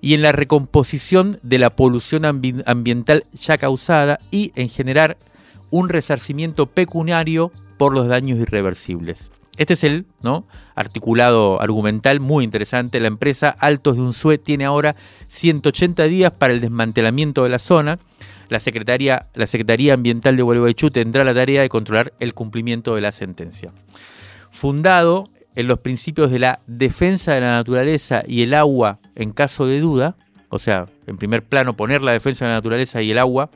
y en la recomposición de la polución ambiental ya causada y en generar un resarcimiento pecuniario por los daños irreversibles. Este es el ¿no? articulado argumental muy interesante. La empresa Altos de Unzué tiene ahora 180 días para el desmantelamiento de la zona. La Secretaría, la Secretaría Ambiental de Gualeguaychú tendrá la tarea de controlar el cumplimiento de la sentencia. Fundado en los principios de la defensa de la naturaleza y el agua en caso de duda, o sea, en primer plano poner la defensa de la naturaleza y el agua,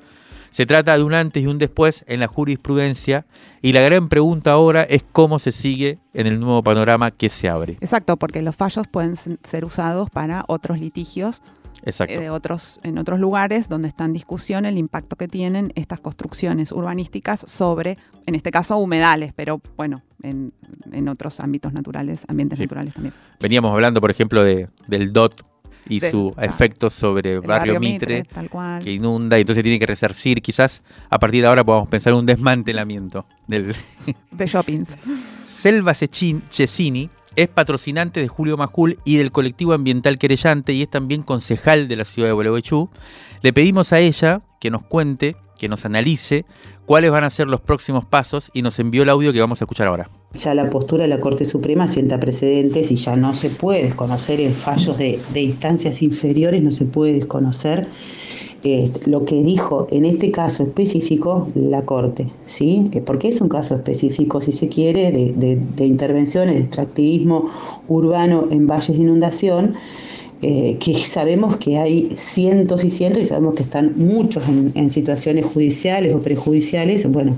se trata de un antes y un después en la jurisprudencia y la gran pregunta ahora es cómo se sigue en el nuevo panorama que se abre. Exacto, porque los fallos pueden ser usados para otros litigios Exacto. de otros, en otros lugares donde está en discusión el impacto que tienen estas construcciones urbanísticas sobre, en este caso, humedales, pero bueno, en, otros ámbitos naturales, ambientes naturales también. Veníamos hablando, por ejemplo, de, del DOT y su efecto sobre barrio, Mitre, que inunda y entonces tiene que resarcir. Quizás a partir de ahora podamos pensar en un desmantelamiento del de shoppings. Selva Cecchini, es patrocinante de Julio Majul y del colectivo ambiental querellante y es también concejal de la ciudad de Gualeguaychú. Le pedimos a ella que nos cuente, que nos analice cuáles van a ser los próximos pasos y nos envió el audio que vamos a escuchar ahora. Ya la postura de la Corte Suprema sienta precedentes y ya no se puede desconocer en fallos de, instancias inferiores, no se puede desconocer eh, lo que dijo en este caso específico la Corte, ¿sí? Porque es un caso específico, si se quiere, de, de, intervenciones, de extractivismo urbano en valles de inundación. Eh, que sabemos que hay cientos y cientos y sabemos que están muchos en, en situaciones judiciales o prejudiciales. Bueno,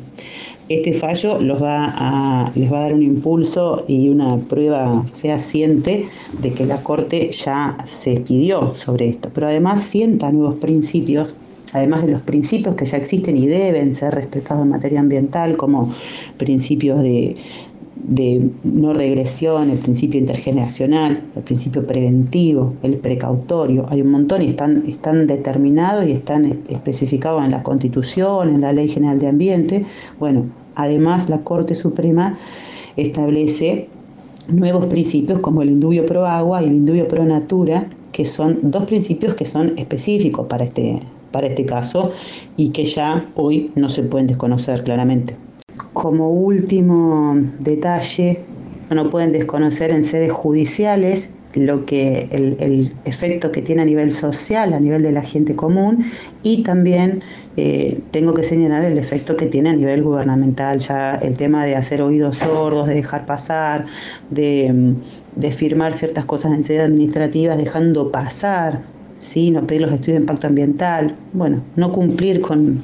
este fallo los va a, les va a dar un impulso y una prueba fehaciente de que la Corte ya se pidió sobre esto, pero además sienta nuevos principios además de los principios que ya existen y deben ser respetados en materia ambiental, como principios de, de no regresión, el principio intergeneracional, el principio preventivo, el precautorio. Hay un montón y están, están determinados y están especificados en la Constitución, en la Ley General de Ambiente. Bueno, además la Corte Suprema establece nuevos principios como el indubio pro agua y el indubio pro natura, que son dos principios que son específicos para este, para este caso y que ya hoy no se pueden desconocer claramente. Como último detalle, no pueden desconocer en sedes judiciales lo que el, efecto que tiene a nivel social, a nivel de la gente común, y también eh, tengo que señalar el efecto que tiene a nivel gubernamental, ya el tema de hacer oídos sordos, de dejar pasar, de, de firmar ciertas cosas en sedes administrativas, dejando pasar, ¿sí? no pedir los estudios de impacto ambiental, bueno, no cumplir con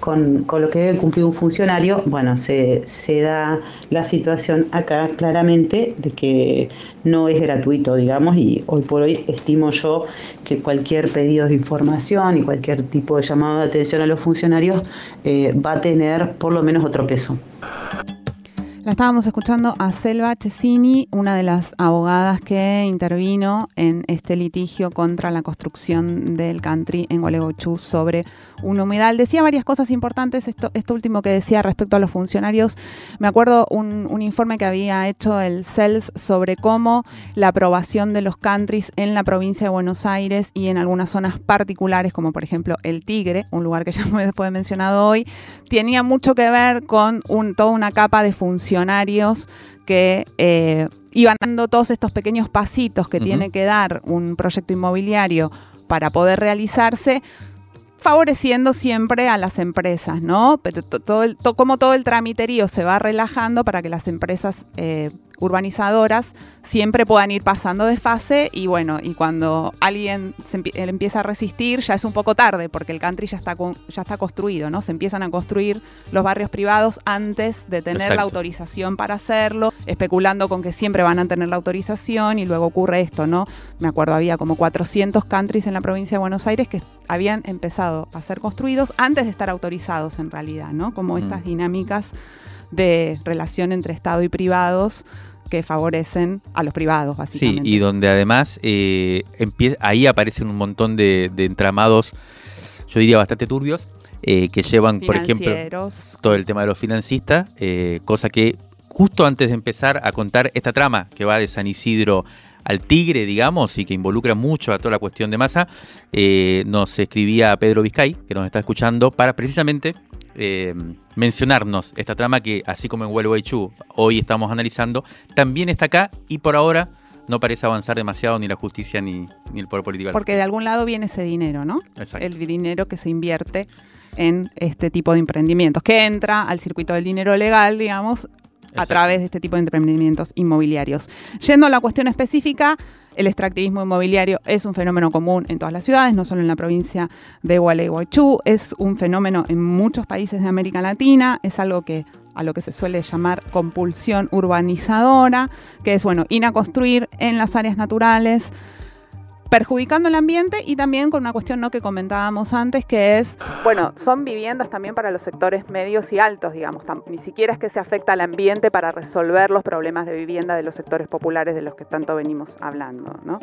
con, lo que debe cumplir un funcionario, bueno, se, se, da la situación acá claramente de que no es gratuito, digamos, y hoy por hoy estimo yo que cualquier pedido de información y cualquier tipo de llamado de atención a los funcionarios eh, va a tener por lo menos otro peso. La estábamos escuchando a Selva Cesini, una de las abogadas que intervino en este litigio contra la construcción del country en Gualeguaychú sobre un humedal. Decía varias cosas importantes, esto, último que decía respecto a los funcionarios. Me acuerdo un, informe que había hecho el CELS sobre cómo la aprobación de los countries en la provincia de Buenos Aires y en algunas zonas particulares, como por ejemplo el Tigre, un lugar que ya fue mencionado hoy, tenía mucho que ver con toda una capa de funcionarios funcionarios que eh, iban dando todos estos pequeños pasitos que tiene que dar un proyecto inmobiliario para poder realizarse, favoreciendo siempre a las empresas, ¿no? Pero todo el, como todo el tramiterío se va relajando para que las empresas eh, urbanizadoras siempre puedan ir pasando de fase y bueno, y cuando alguien se empieza a resistir ya es un poco tarde porque el country ya está, ya está construido, ¿no? Se empiezan a construir los barrios privados antes de tener la autorización para hacerlo, especulando con que siempre van a tener la autorización y luego ocurre esto, ¿no? Me acuerdo, había como 400 countries en la provincia de Buenos Aires que habían empezado a ser construidos antes de estar autorizados en realidad, ¿no? Como estas dinámicas de relación entre Estado y privados que favorecen a los privados, básicamente. Sí, y donde además eh, ahí aparecen un montón de, entramados, yo diría bastante turbios, eh, que llevan, por ejemplo, todo el tema de los financistas, eh, cosa que justo antes de empezar a contar esta trama que va de San Isidro al Tigre, digamos, y que involucra mucho a toda la cuestión de masa, nos escribía Pedro Vizcay, que nos está escuchando, para precisamente eh, mencionarnos esta trama que, así como en Way Chu hoy estamos analizando, también está acá y por ahora no parece avanzar demasiado ni la justicia ni, ni el poder político. Porque de algún lado viene ese dinero, ¿no? El dinero que se invierte en este tipo de emprendimientos, que entra al circuito del dinero legal, digamos, a través de este tipo de emprendimientos inmobiliarios. Yendo a la cuestión específica, el extractivismo inmobiliario es un fenómeno común en todas las ciudades, no solo en la provincia de Gualeguaychú, es un fenómeno en muchos países de América Latina, es algo que a lo que se suele llamar compulsión urbanizadora, que es bueno, ir a construir en las áreas naturales perjudicando el ambiente y también con una cuestión ¿no? que comentábamos antes, que es, bueno, son viviendas también para los sectores medios y altos, digamos, ni siquiera es que se afecta al ambiente para resolver los problemas de vivienda de los sectores populares de los que tanto venimos hablando. ¿no?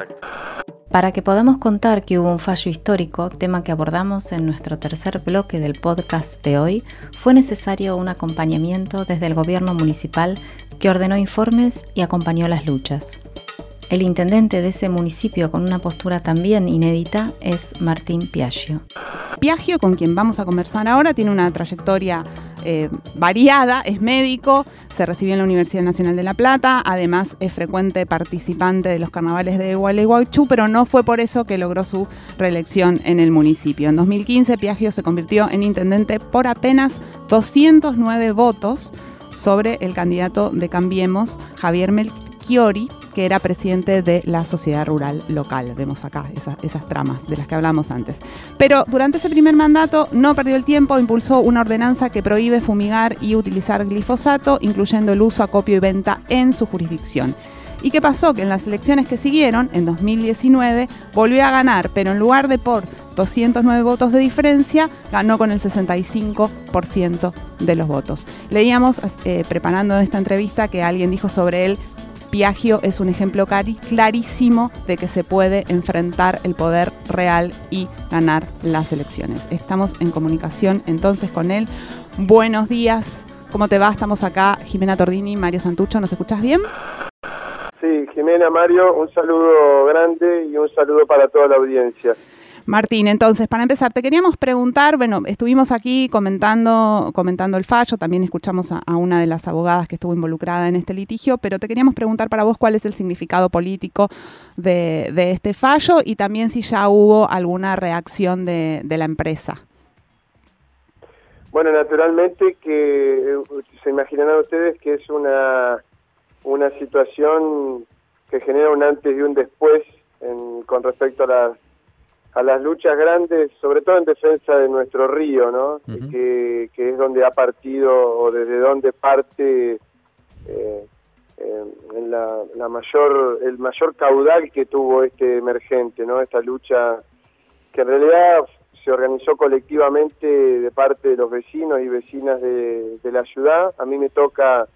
Para que podamos contar que hubo un fallo histórico, tema que abordamos en nuestro tercer bloque del podcast de hoy, fue necesario un acompañamiento desde el gobierno municipal que ordenó informes y acompañó las luchas. El intendente de ese municipio con una postura también inédita es Martín Piaggio. Piaggio, con quien vamos a conversar ahora, tiene una trayectoria eh, variada, es médico, se recibió en la Universidad Nacional de La Plata, además es frecuente participante de los carnavales de Gualeguaychú, pero no fue por eso que logró su reelección en el municipio. En 2015 Piaggio se convirtió en intendente por apenas 209 votos sobre el candidato de Cambiemos, Javier Melchiori, que era presidente de la sociedad rural local. Vemos acá esas, tramas de las que hablamos antes. Pero durante ese primer mandato no perdió el tiempo, impulsó una ordenanza que prohíbe fumigar y utilizar glifosato, incluyendo el uso, acopio y venta en su jurisdicción. ¿Y qué pasó? Que en las elecciones que siguieron, en 2019, volvió a ganar, pero en lugar de por 209 votos de diferencia, ganó con el 65% de los votos. Leíamos, eh, preparando esta entrevista, que alguien dijo sobre él, Piaggio es un ejemplo clarísimo de que se puede enfrentar el poder real y ganar las elecciones. Estamos en comunicación entonces con él. Buenos días, ¿cómo te va? Estamos acá, Jimena Tordini, Mario Santucho, ¿nos escuchas bien? Jimena, Mario, un saludo grande y un saludo para toda la audiencia. Martín, entonces, para empezar, te queríamos preguntar, bueno, estuvimos aquí comentando, comentando el fallo, también escuchamos a, una de las abogadas que estuvo involucrada en este litigio, pero te queríamos preguntar para vos cuál es el significado político de, este fallo y también si ya hubo alguna reacción de, la empresa. Bueno, naturalmente que eh, se imaginarán ustedes que es una, una situación que genera un antes y un después con respecto a las a las luchas grandes, sobre todo en defensa de nuestro río, ¿no? que, que, es donde ha partido o desde donde parte eh, en la, la, mayor el mayor caudal que tuvo este emergente, ¿no? Esta lucha que en realidad se organizó colectivamente de parte de los vecinos y vecinas de, de la ciudad. A mí me toca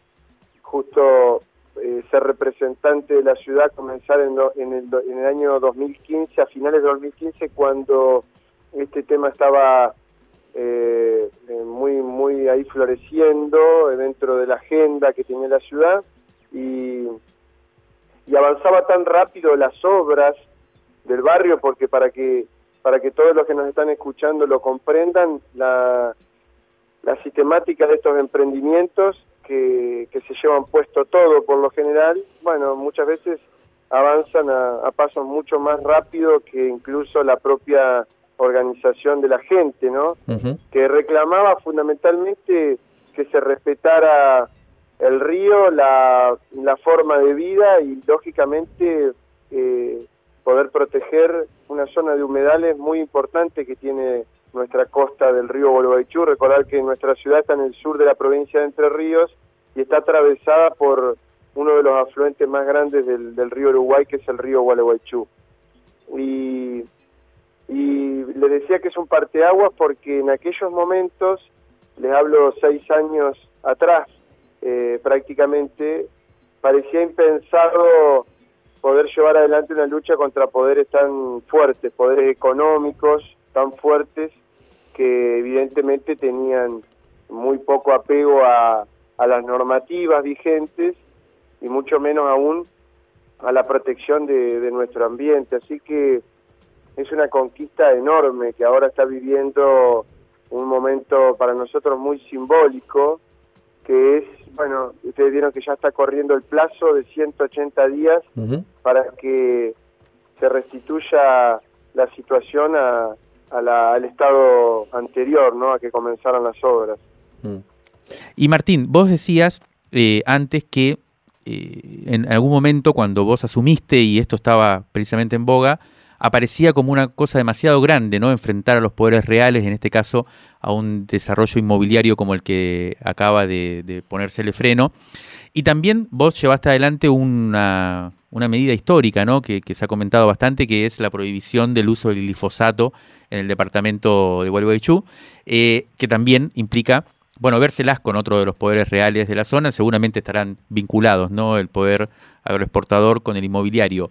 justo eh, ser representante de la ciudad, comenzar en, en, el, año 2015, a finales de 2015, cuando este tema estaba eh, eh, muy muy ahí floreciendo dentro de la agenda que tenía la ciudad y, y avanzaba tan rápido las obras del barrio porque para que para que todos los que nos están escuchando lo comprendan la la sistemática de estos emprendimientos que, se llevan puesto todo por lo general, bueno, muchas veces avanzan a, pasos mucho más rápido que incluso la propia organización de la gente, ¿no? Que reclamaba fundamentalmente que se respetara el río, la, la forma de vida y lógicamente eh, poder proteger una zona de humedales muy importante que tiene nuestra costa del río Gualeguaychú. Recordar que nuestra ciudad está en el sur de la provincia de Entre Ríos y está atravesada por uno de los afluentes más grandes del, río Uruguay, que es el río Gualeguaychú. Y, y le decía que es un parteaguas porque en aquellos momentos, les hablo seis años atrás, eh, prácticamente, parecía impensado poder llevar adelante una lucha contra poderes tan fuertes, poderes económicos tan fuertes que evidentemente tenían muy poco apego a, a las normativas vigentes y mucho menos aún a la protección de, de, nuestro ambiente. Así que es una conquista enorme que ahora está viviendo un momento para nosotros muy simbólico, que es, bueno, ustedes vieron que ya está corriendo el plazo de 180 días para que se restituya la situación a, al estado anterior, ¿no? A que comenzaran las obras. Mm. Y Martín, vos decías eh, antes que eh, en algún momento cuando vos asumiste y esto estaba precisamente en boga, aparecía como una cosa demasiado grande, ¿no? Enfrentar a los poderes reales, en este caso a un desarrollo inmobiliario como el que acaba de, de ponérsele freno. Y también vos llevaste adelante una, una medida histórica, ¿no? Que, se ha comentado bastante, que es la prohibición del uso del glifosato en el departamento de Gualeguaychú, eh, que también implica, bueno, vérselas con otro de los poderes reales de la zona, seguramente estarán vinculados, ¿no? El poder agroexportador con el inmobiliario.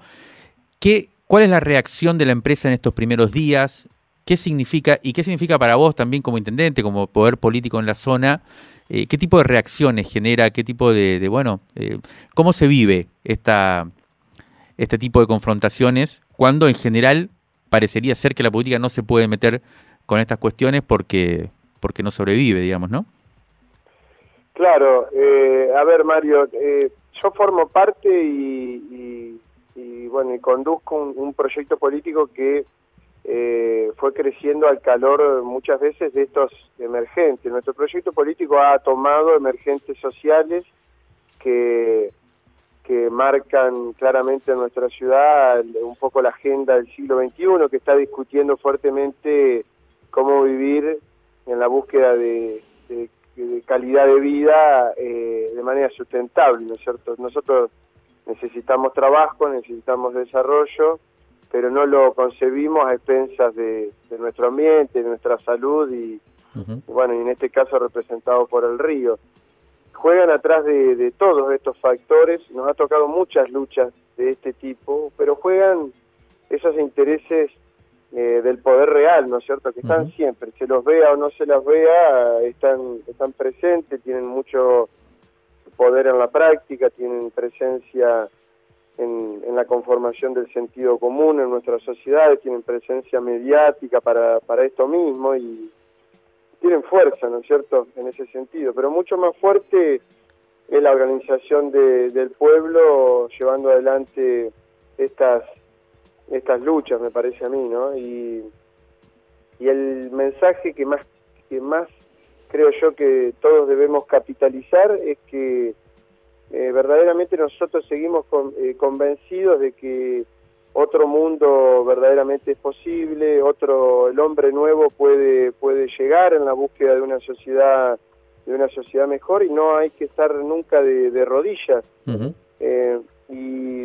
¿Qué, ¿Cuál es la reacción de la empresa en estos primeros días? ¿Qué significa y qué significa para vos también como intendente, como poder político en la zona? Eh, ¿Qué tipo de reacciones genera? ¿Qué tipo de, bueno, eh, cómo se vive esta, este tipo de confrontaciones cuando en general parecería ser que la política no se puede meter con estas cuestiones porque, porque no sobrevive, digamos, ¿no? Claro, eh, a ver Mario, eh, yo formo parte y, bueno y conduzco un, proyecto político que eh, fue creciendo al calor muchas veces de estos emergentes. Nuestro proyecto político ha tomado emergentes sociales que que marcan claramente en nuestra ciudad un poco la agenda del siglo XXI, que está discutiendo fuertemente cómo vivir en la búsqueda de, calidad de vida eh, de manera sustentable, ¿no es cierto? Nosotros necesitamos trabajo, necesitamos desarrollo, pero no lo concebimos a expensas de, nuestro ambiente, de nuestra salud y, bueno, y en este caso representado por el río juegan atrás de, todos estos factores. Nos ha tocado muchas luchas de este tipo, pero juegan esos intereses eh, del poder real, ¿no es cierto? Que están siempre, se los vea o no se las vea, están, están presentes, tienen mucho poder en la práctica, tienen presencia en, en, la conformación del sentido común en nuestras sociedades, tienen presencia mediática para, para esto mismo y, tienen fuerza, ¿no es cierto?, en ese sentido, pero mucho más fuerte es la organización del pueblo llevando adelante estas estas luchas, me parece a mí, ¿no? Y, y el mensaje que más que más creo yo que todos debemos capitalizar es que eh, verdaderamente nosotros seguimos eh, convencidos de que otro mundo verdaderamente es posible, otro el hombre nuevo puede puede llegar en la búsqueda de una sociedad de una sociedad mejor y no hay que estar nunca de, rodillas. Eh, y,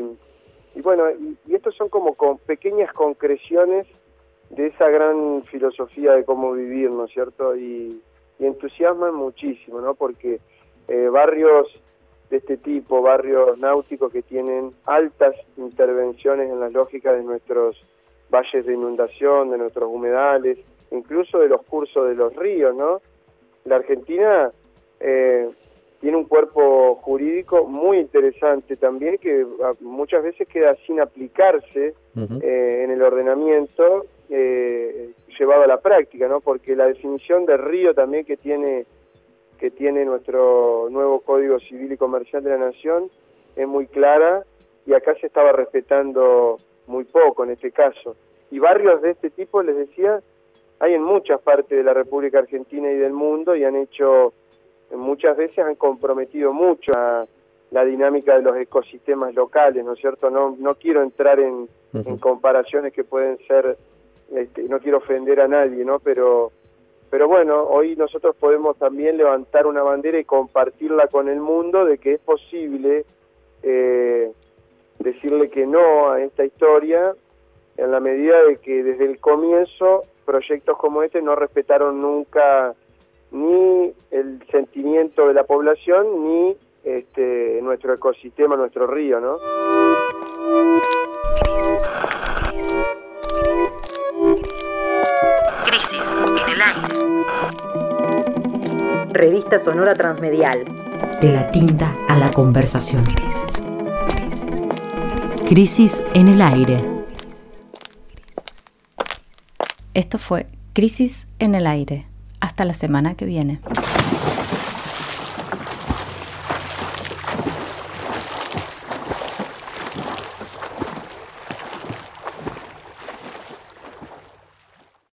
y, bueno y, y estos son como con pequeñas concreciones de esa gran filosofía de cómo vivir no es cierto y, y entusiasman muchísimo no porque eh, barrios de este tipo, barrios náuticos que tienen altas intervenciones en la lógica de nuestros valles de inundación, de nuestros humedales, incluso de los cursos de los ríos, ¿no? La Argentina eh, tiene un cuerpo jurídico muy interesante también que ah, muchas veces queda sin aplicarse eh, en el ordenamiento eh, llevado a la práctica, ¿no? Porque la definición de río también que tiene que tiene nuestro nuevo Código Civil y Comercial de la Nación es muy clara y acá se estaba respetando muy poco en este caso. Y barrios de este tipo, les decía, hay en muchas partes de la República Argentina y del mundo y han hecho, muchas veces han comprometido mucho a la dinámica de los ecosistemas locales, ¿no es cierto? No, no quiero entrar en, en comparaciones que pueden ser, este, no quiero ofender a nadie, ¿no? Pero pero bueno, hoy nosotros podemos también levantar una bandera y compartirla con el mundo de que es posible eh, decirle que no a esta historia en la medida de que desde el comienzo proyectos como este no respetaron nunca ni el sentimiento de la población ni este, nuestro ecosistema, nuestro río, ¿no? Crisis en el aire. Revista Sonora Transmedial. De la tinta a la conversación. Crisis en el aire. Esto fue Crisis en el aire. Hasta la semana que viene.